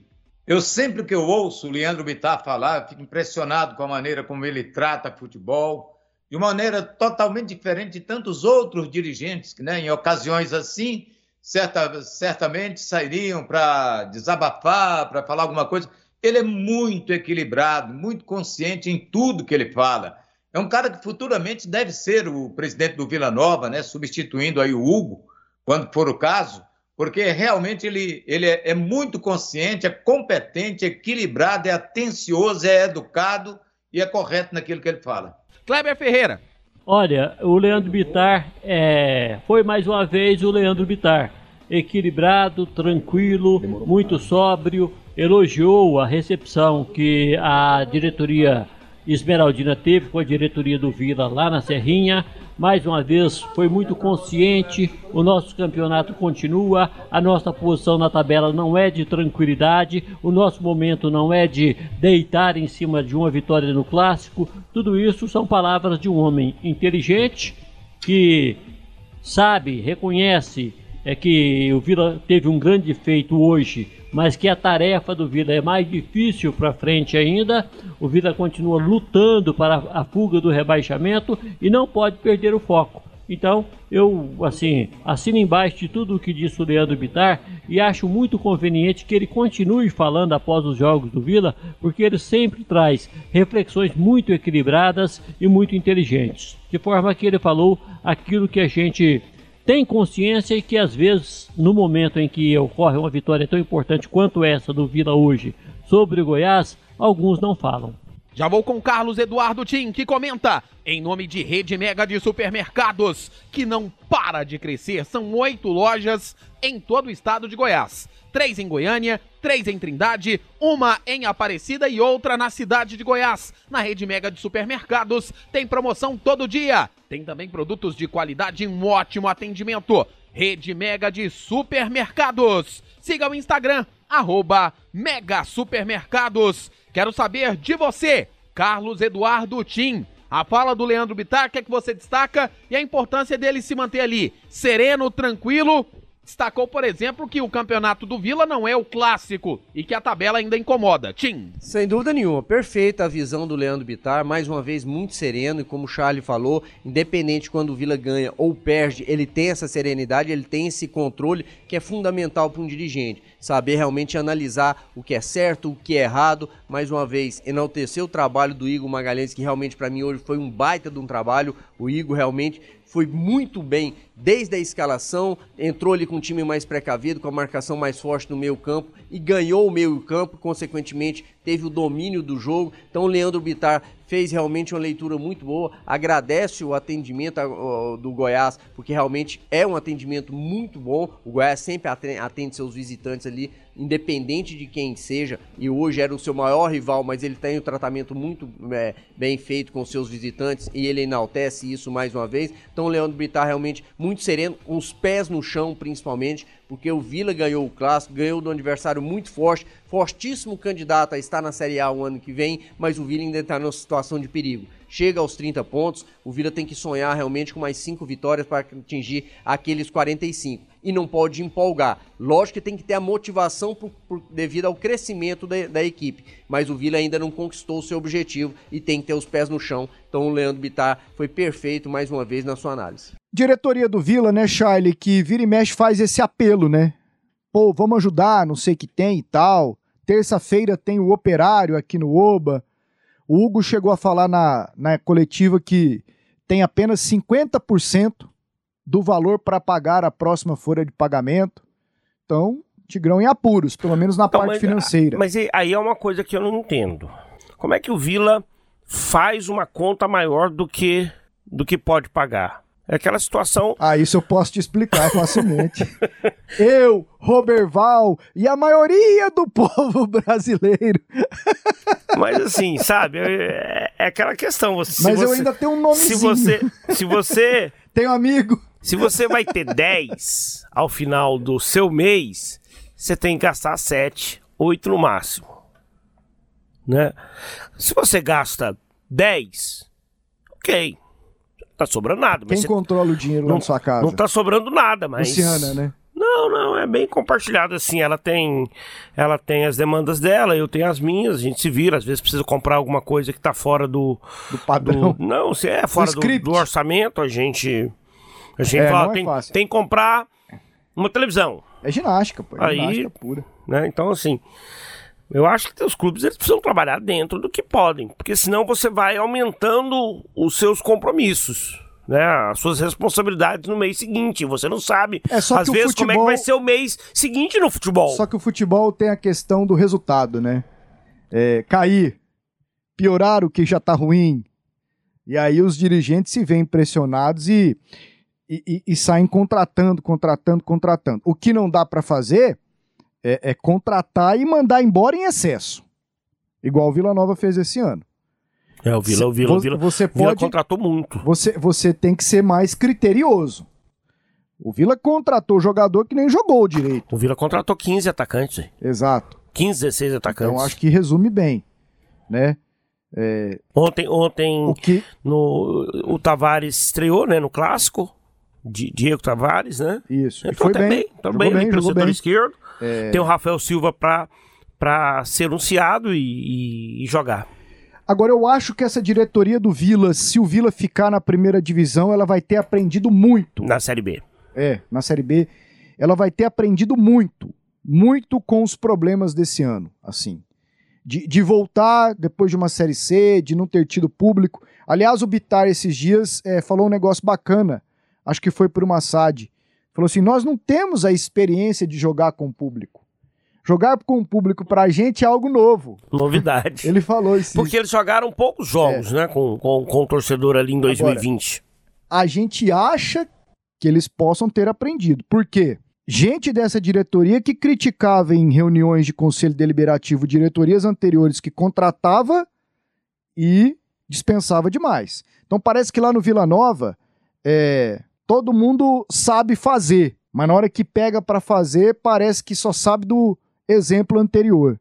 Eu sempre que eu ouço o Leandro Bittar falar, fico impressionado com a maneira como ele trata futebol, de uma maneira totalmente diferente de tantos outros dirigentes que, né, em ocasiões assim, certa- certamente sairiam para desabafar, para falar alguma coisa. Ele é muito equilibrado, muito consciente em tudo que ele fala. É um cara que futuramente deve ser o presidente do Vila Nova, né, substituindo aí o Hugo, quando for o caso, porque realmente ele, ele é, é muito consciente, é competente, é equilibrado, é atencioso, é educado e é correto naquilo que ele fala. Kleber Ferreira. Olha, o Leandro Bitar é, foi mais uma vez o Leandro Bitar. Equilibrado, tranquilo, muito sóbrio, elogiou a recepção que a diretoria Esmeraldina teve com a diretoria do Vila lá na Serrinha. Mais uma vez foi muito consciente. O nosso campeonato continua. A nossa posição na tabela não é de tranquilidade. O nosso momento não é de deitar em cima de uma vitória no clássico. Tudo isso são palavras de um homem inteligente que sabe, reconhece é que o Vila teve um grande feito hoje, mas que a tarefa do Vila é mais difícil para frente ainda. O Vila continua lutando para a fuga do rebaixamento e não pode perder o foco. Então, eu, assim, assino embaixo de tudo o que disse o Leandro Bitar e acho muito conveniente que ele continue falando após os jogos do Vila, porque ele sempre traz reflexões muito equilibradas e muito inteligentes. De forma que ele falou aquilo que a gente tem consciência que às vezes, no momento em que ocorre uma vitória tão importante quanto essa do Vila hoje sobre o Goiás, alguns não falam. Já vou com Carlos Eduardo Tim, que comenta em nome de Rede Mega de Supermercados, que não para de crescer. São oito lojas em todo o estado de Goiás. Três em Goiânia, três em Trindade, uma em Aparecida e outra na cidade de Goiás. Na Rede Mega de Supermercados tem promoção todo dia. Tem também produtos de qualidade e um ótimo atendimento. Rede Mega de Supermercados. Siga o Instagram, arroba Mega Supermercados. Quero saber de você, Carlos Eduardo Tim. A fala do Leandro Bittar, o que é que você destaca e a importância dele se manter ali sereno, tranquilo. Destacou, por exemplo, que o campeonato do Vila não é o clássico e que a tabela ainda incomoda. Tim. Sem dúvida nenhuma, perfeita a visão do Leandro Bitar, mais uma vez muito sereno e como o Charlie falou, independente quando o Vila ganha ou perde, ele tem essa serenidade, ele tem esse controle que é fundamental para um dirigente, saber realmente analisar o que é certo, o que é errado, mais uma vez enaltecer o trabalho do Igor Magalhães, que realmente para mim hoje foi um baita de um trabalho, o Igor realmente foi muito bem desde a escalação, entrou ali com um time mais precavido, com a marcação mais forte no meio campo e ganhou o meio campo, consequentemente teve o domínio do jogo. Então o Leandro Bitar fez realmente uma leitura muito boa, agradece o atendimento do Goiás, porque realmente é um atendimento muito bom. O Goiás sempre ate- atende seus visitantes ali, independente de quem seja, e hoje era o seu maior rival, mas ele tem um tratamento muito é, bem feito com seus visitantes e ele enaltece isso mais uma vez. Então o Leandro Bitar realmente muito sereno, com os pés no chão principalmente, porque o Vila ganhou o clássico, ganhou do adversário muito forte, fortíssimo candidato a estar na Série A o ano que vem, mas o Vila ainda está numa situação de perigo. Chega aos 30 pontos, o Vila tem que sonhar realmente com mais 5 vitórias para atingir aqueles 45. E não pode empolgar. Lógico que tem que ter a motivação por- por- devido ao crescimento da, da equipe, mas o Vila ainda não conquistou o seu objetivo e tem que ter os pés no chão. Então o Leandro Bittar foi perfeito mais uma vez na sua análise. Diretoria do Vila, né, Charlie, que vira e mexe faz esse apelo, né? Pô, vamos ajudar, não sei o que tem e tal. Terça-feira tem o operário aqui no Oba. O Hugo chegou a falar na, na coletiva que tem apenas 50% do valor para pagar a próxima folha de pagamento. Então, Tigrão em apuros, pelo menos na Então, parte mas- financeira. Mas e- aí é uma coisa que eu não entendo. Como é que o Vila faz uma conta maior do que do que pode pagar? É aquela situação. Ah, isso eu posso te explicar facilmente. eu, Roberval e a maioria do povo brasileiro. Mas assim, sabe? É, é aquela questão. Você, se Mas eu você- ainda tenho um Se nomezinho. você, se você Tenho amigo. Se você vai ter 10 ao final do seu mês, você tem que gastar 7, 8 no máximo. Né? Se você gasta 10, ok. Não tá sobrando nada. mas Quem controla o dinheiro não, na sua casa? Não tá sobrando nada, mas. Luciana, né? Não, não, é bem compartilhado assim. Ela tem, ela tem as demandas dela, eu tenho as minhas, a gente se vira, às vezes precisa comprar alguma coisa que tá fora do, do padrão. não, se é fora do, do orçamento, a gente a gente É, fala, é tem, tem que comprar uma televisão. É ginástica, pô. É Aí, ginástica pura. né? Então assim, eu acho que os clubes eles precisam trabalhar dentro do que podem, porque senão você vai aumentando os seus compromissos. Né, as suas responsabilidades no mês seguinte, você não sabe É só às vezes como é que futebol- vai ser o mês seguinte no futebol. Só que o futebol tem a questão do resultado, né? É, cair, piorar o que já tá ruim. E aí os dirigentes se veem pressionados e, e, e- e saem contratando, contratando, contratando. O que não dá para fazer é, é contratar e mandar embora em excesso. Igual o Vila Nova fez esse ano. É, o Vila, o Vila, o Vila, você o Vila pode- contratou muito. Você, você tem que ser mais criterioso. O Vila contratou jogador que nem jogou direito. O Vila contratou 15 atacantes. Exato. 15, 16 atacantes. Então acho que resume bem, né? É, Ontem, ontem o que no, o Tavares estreou, né, no clássico. Di- Diego Tavares, né? Isso. E Entrou foi bem. bem, entrou Jogou bem, jogou setor bem. esquerdo. É. Tem o Rafael Silva pra ser anunciado e, e- e jogar. Agora eu acho que essa diretoria do Vila, se o Vila ficar na primeira divisão, ela vai ter aprendido muito. Na Série B. É, na Série B, ela vai ter aprendido muito, muito com os problemas desse ano, assim. De, de voltar depois de uma Série C, de não ter tido público. Aliás, o Bitar esses dias é, falou um negócio bacana, acho que foi por uma SAD. Falou assim: nós não temos a experiência de jogar com o público. Jogar com o público pra gente é algo novo. Novidade. Ele falou isso. Porque eles jogaram poucos jogos, né, com, com, com o torcedor ali em 2020. a gente acha que eles possam ter aprendido. Por quê? Gente dessa diretoria que criticava em reuniões de conselho deliberativo diretorias anteriores que contratava e dispensava demais. Então parece que lá no Vila Nova é, todo mundo sabe fazer, mas na hora que pega para fazer parece que só sabe do exemplo anterior.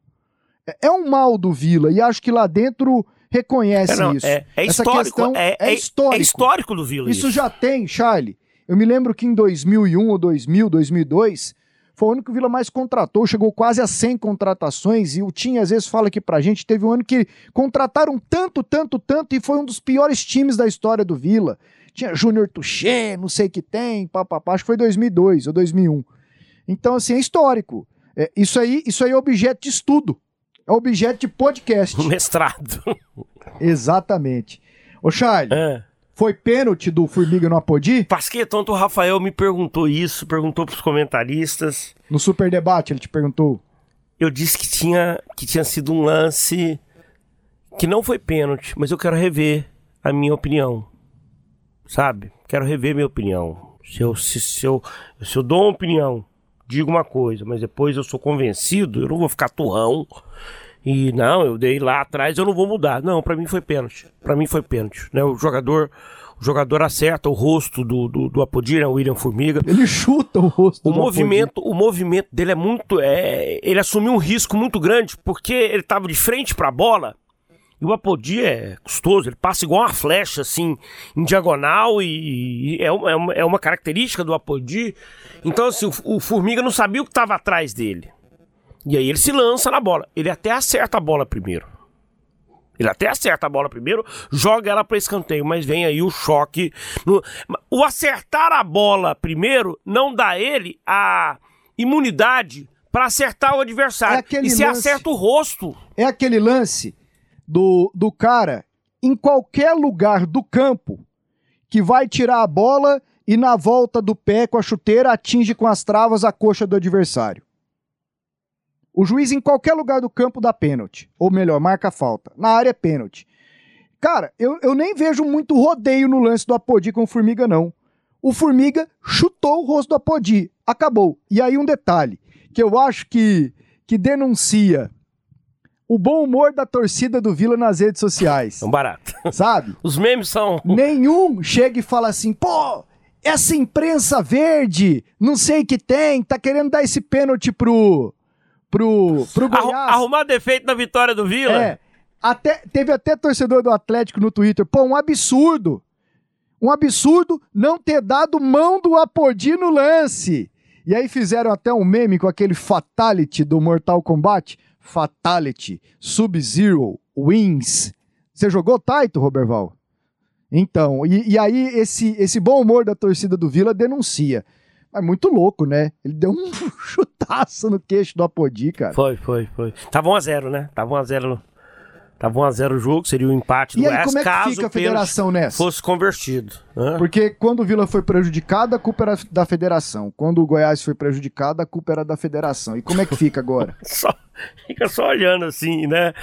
É- É um mal do Vila e acho que lá dentro reconhece É, não, isso. é- é Essa histórico, questão é- é, é- histórico. é histórico do Vila Isso isso. já tem, Charlie. Eu me lembro que em 2001 ou 2000, 2002, foi o ano que o Vila mais contratou, chegou quase a 100 contratações e o Tim às vezes fala aqui pra gente, teve um ano que contrataram tanto, tanto, tanto e foi um dos piores times da história do Vila. Tinha Júnior Tuchê, não sei o que tem, papapá, acho que foi 2002 ou 2001. Então, assim, é histórico. É, isso, aí, isso aí é objeto de estudo. É objeto de podcast. Mestrado. Exatamente. Ô, Charlie, É. foi pênalti do Formiga no Apodi? Pasqueta, ontem o Rafael me perguntou isso, perguntou pros comentaristas. No Super Debate, ele te perguntou. Eu disse que tinha, que tinha sido um lance que não foi pênalti, mas eu quero rever a minha opinião. Sabe? Quero rever minha opinião. Se eu, se, se eu, se eu dou uma opinião, digo uma coisa, mas depois eu sou convencido, eu não vou ficar turrão. E não, eu dei lá atrás, eu não vou mudar. Não, pra mim foi pênalti. Pra mim foi pênalti. Né? O jogador, o jogador acerta o rosto do, do, do Apodi, né? o William Formiga. Ele chuta o rosto O do movimento, o movimento dele é muito. É, ele assumiu um risco muito grande, porque ele tava de frente pra bola. E o Apodi é custoso, ele passa igual uma flecha, assim, em diagonal, e, e é, uma, é, uma, é uma característica do Apodi. Então, assim, o, o Formiga não sabia o que estava atrás dele. E aí ele se lança na bola. Ele até acerta a bola primeiro. Ele até acerta a bola primeiro, joga ela para escanteio, mas vem aí o choque. No... O acertar a bola primeiro não dá ele a imunidade para acertar o adversário. e se lance- acerta o rosto. É aquele lance do, do cara em qualquer lugar do campo que vai tirar a bola e na volta do pé com a chuteira atinge com as travas a coxa do adversário. O juiz em qualquer lugar do campo dá pênalti. Ou melhor, marca falta. Na área é pênalti. Cara, eu, eu nem vejo muito rodeio no lance do Apodi com o Formiga, não. O Formiga chutou o rosto do Apodi. Acabou. E aí um detalhe, que eu acho que, que denuncia o bom humor da torcida do Vila nas redes sociais. É um barato. Sabe? Os memes são. Nenhum chega e fala assim, pô, essa imprensa verde, não sei o que tem, tá querendo dar esse pênalti pro. pro. pro Goiás. arrumar defeito na vitória do Vila? É. Até, teve até torcedor do Atlético no Twitter. Pô, um absurdo. Um absurdo não ter dado mão do Apodi no lance. E aí fizeram até um meme com aquele Fatality do Mortal Kombat. Fatality, Sub-Zero, Wins. Você jogou Taito, Roberval? Então, e, e aí esse, esse bom humor da torcida do Vila denuncia. Mas muito louco, né? Ele deu um chutaço no queixo do Apodi, cara. Foi, foi, foi. Tava 1x0, né? Tava 1x0 no... Tava 1x0 o jogo, seria o empate do E aí, Goiás, como é que fica a federação nessa? fosse convertido. Hã? Porque quando o Vila foi prejudicado, a culpa era da federação. Quando o Goiás foi prejudicado, a culpa era da federação. E como é que fica agora? Só, fica só olhando assim, né?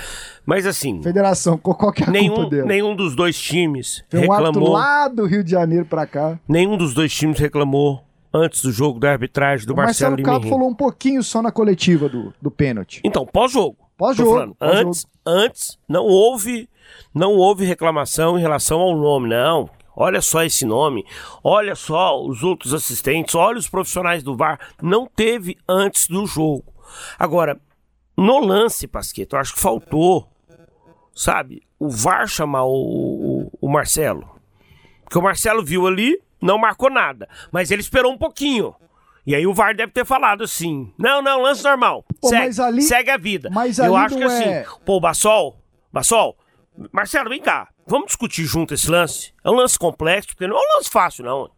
Mas assim, Federação, qual que é a nenhum, culpa dele? nenhum dos dois times Tem um reclamou. lá do Rio de Janeiro pra cá. Nenhum dos dois times reclamou antes do jogo da arbitragem do o Marcelo Marcelo Cabo falou um pouquinho só na coletiva do, do pênalti. Então, pós-jogo. Pós-jogo, pós-jogo. Antes, antes não houve, não houve reclamação em relação ao nome, não. Olha só esse nome, olha só os outros assistentes, olha os profissionais do VAR. Não teve antes do jogo. Agora, no lance, Pasqueto, eu acho que faltou, sabe, o VAR chamar o, o, o Marcelo. Porque o Marcelo viu ali, não marcou nada, mas ele esperou um pouquinho. E aí o VAR deve ter falado assim: não, não, lance normal. Pô, segue, mas ali- segue a vida. mas Eu acho que não assim, é- pô, Bassol, Bassol, Marcelo, vem cá. Vamos discutir junto esse lance. É um lance complexo, porque não é um lance fácil, não.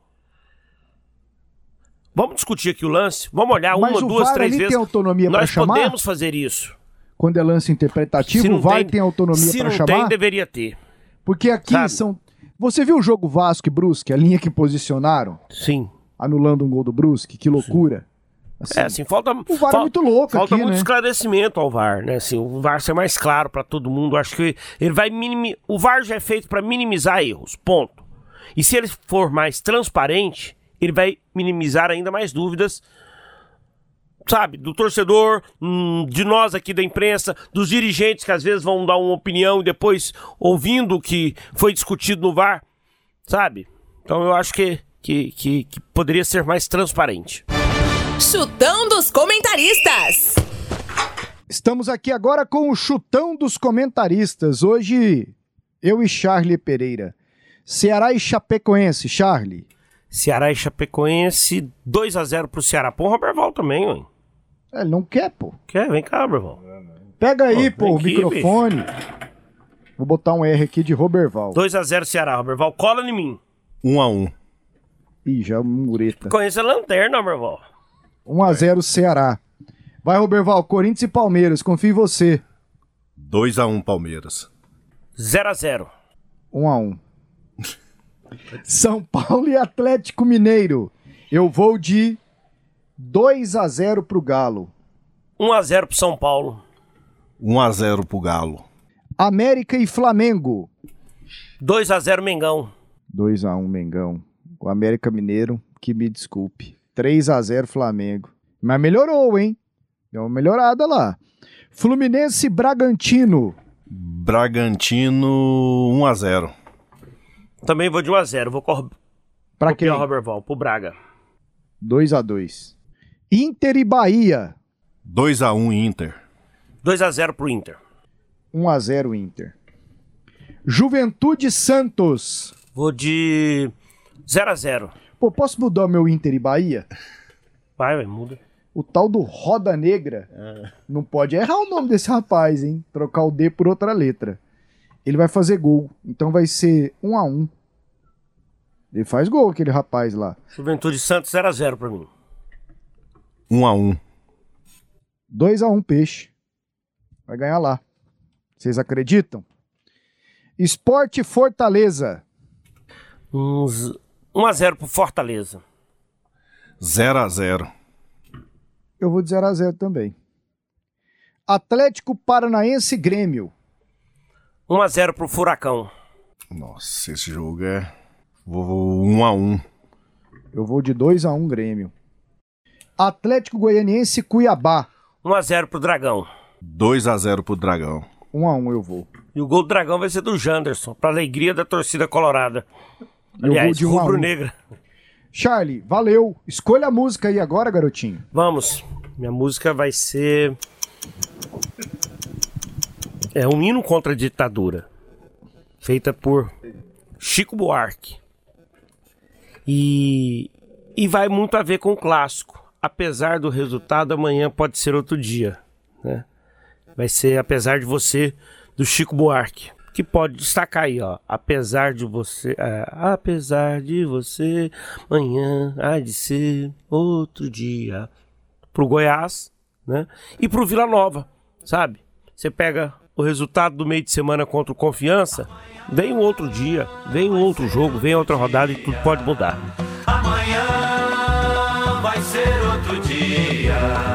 Vamos discutir aqui o lance. Vamos olhar Mas uma, o duas, VAR três ali vezes. tem autonomia Nós chamar? podemos fazer isso. Quando é lance interpretativo, Se não o VAR tem- tem, autonomia Se pra não chamar? tem, deveria ter. Porque aqui Sabe? são. Você viu o jogo Vasco e Brusque, a linha que posicionaram? Sim. Anulando um gol do Brusque? Que loucura. é, assim, falta. O VAR é fal- muito louco Falta aqui, muito né? esclarecimento ao VAR, né? Assim, o VAR ser mais claro pra todo mundo. Acho que ele vai minimizar. O VAR já é feito pra minimizar erros. Ponto. E se ele for mais transparente, ele vai minimizar ainda mais dúvidas. Sabe, do torcedor, hum, de nós aqui da imprensa, dos dirigentes que às vezes vão dar uma opinião e depois ouvindo o que foi discutido no VAR, sabe? Então eu acho que, que, que, que poderia ser mais transparente. Chutão dos comentaristas. Estamos aqui agora com o chutão dos comentaristas. Hoje, eu e Charlie Pereira. Ceará e Chapecoense, Charlie. Ceará e Chapecoense, 2x0 pro Ceará. Pô, o Roberval também, ué. É, Ele não quer, pô. Quer? Vem cá, Roberval. Pega aí, Pô, pô, o aqui, microfone. Vou botar um R aqui de Roberval. 2x0 Ceará, Roberval. Cola em mim. 1 a 1 Ih, já é um mureta. Conhece a lanterna, Roberval. 1x0 Ceará. Vai, Roberval, Corinthians e Palmeiras, confio em você. 2 a 1 Palmeiras. 0x0. 1x1. São Paulo e Atlético Mineiro. Eu vou de 2 a 0 pro Galo. 1x0 pro São Paulo. 1 a 0 pro Galo. América e Flamengo. 2x0 Mengão. 2 a 1 Mengão. O América Mineiro, que me desculpe. 3 a 0 Flamengo. Mas melhorou, hein? Deu uma melhorada lá. Fluminense e Bragantino. Bragantino 1 a 0 Também vou de 1x0. Vou cor... Pra copiar quem? o Roberval. Pro Braga. 2 a 2 Inter e Bahia. 2 a 1 Inter. 2x0 pro Inter. 1 a 0 Inter. Juventude e Santos. Vou de 0x0. Pô, posso mudar o meu Inter e Bahia? Vai, vai, muda. O tal do Roda Negra. Não pode errar o nome desse rapaz, hein? Trocar o D por outra letra. ele vai fazer gol. Então vai ser 1 a 1 Ele faz gol, aquele rapaz lá. Juventude Santos 0x0 pra mim. 1 a 1 2 a 1 Peixe. Vai ganhar lá. Vocês acreditam? Esporte Fortaleza. Uns 1x0 pro Fortaleza. 0 a 0 Eu vou de 0 a 0 também. Atlético Paranaense Grêmio. 1x0 pro Furacão. Nossa, esse jogo é. Vou 1 a 1 Eu vou de 2 a 1 Grêmio. Atlético Goianiense Cuiabá. 1x0 pro Dragão. 2 a 0 pro Dragão. 1 a 1 eu vou. E o gol do Dragão vai ser do Janderson, pra alegria da torcida colorada. Eu vou Aliás, de 1 a 1. rubro-negra. Charlie, valeu. Escolha a música aí agora, garotinho. Vamos. Minha música vai ser. É um hino contra a ditadura. Feita por Chico Buarque. E. E vai muito a ver com o clássico. Apesar do resultado, amanhã pode ser outro dia. Né? Vai ser Apesar de Você, do Chico Buarque. Que pode destacar aí, ó. Apesar de você. é, apesar de você, amanhã há de ser outro dia. Pro Goiás, né? E pro Vila Nova, sabe? Você pega o resultado do meio de semana contra o Confiança, vem um outro dia, vem um outro jogo, vem outra rodada e tudo pode mudar. Amanhã vai ser outro dia.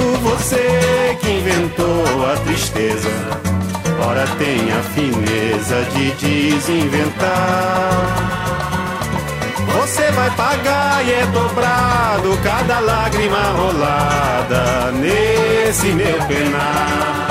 Você que inventou a tristeza, ora tem a fineza de desinventar. Você vai pagar e é dobrado cada lágrima rolada nesse meu penar.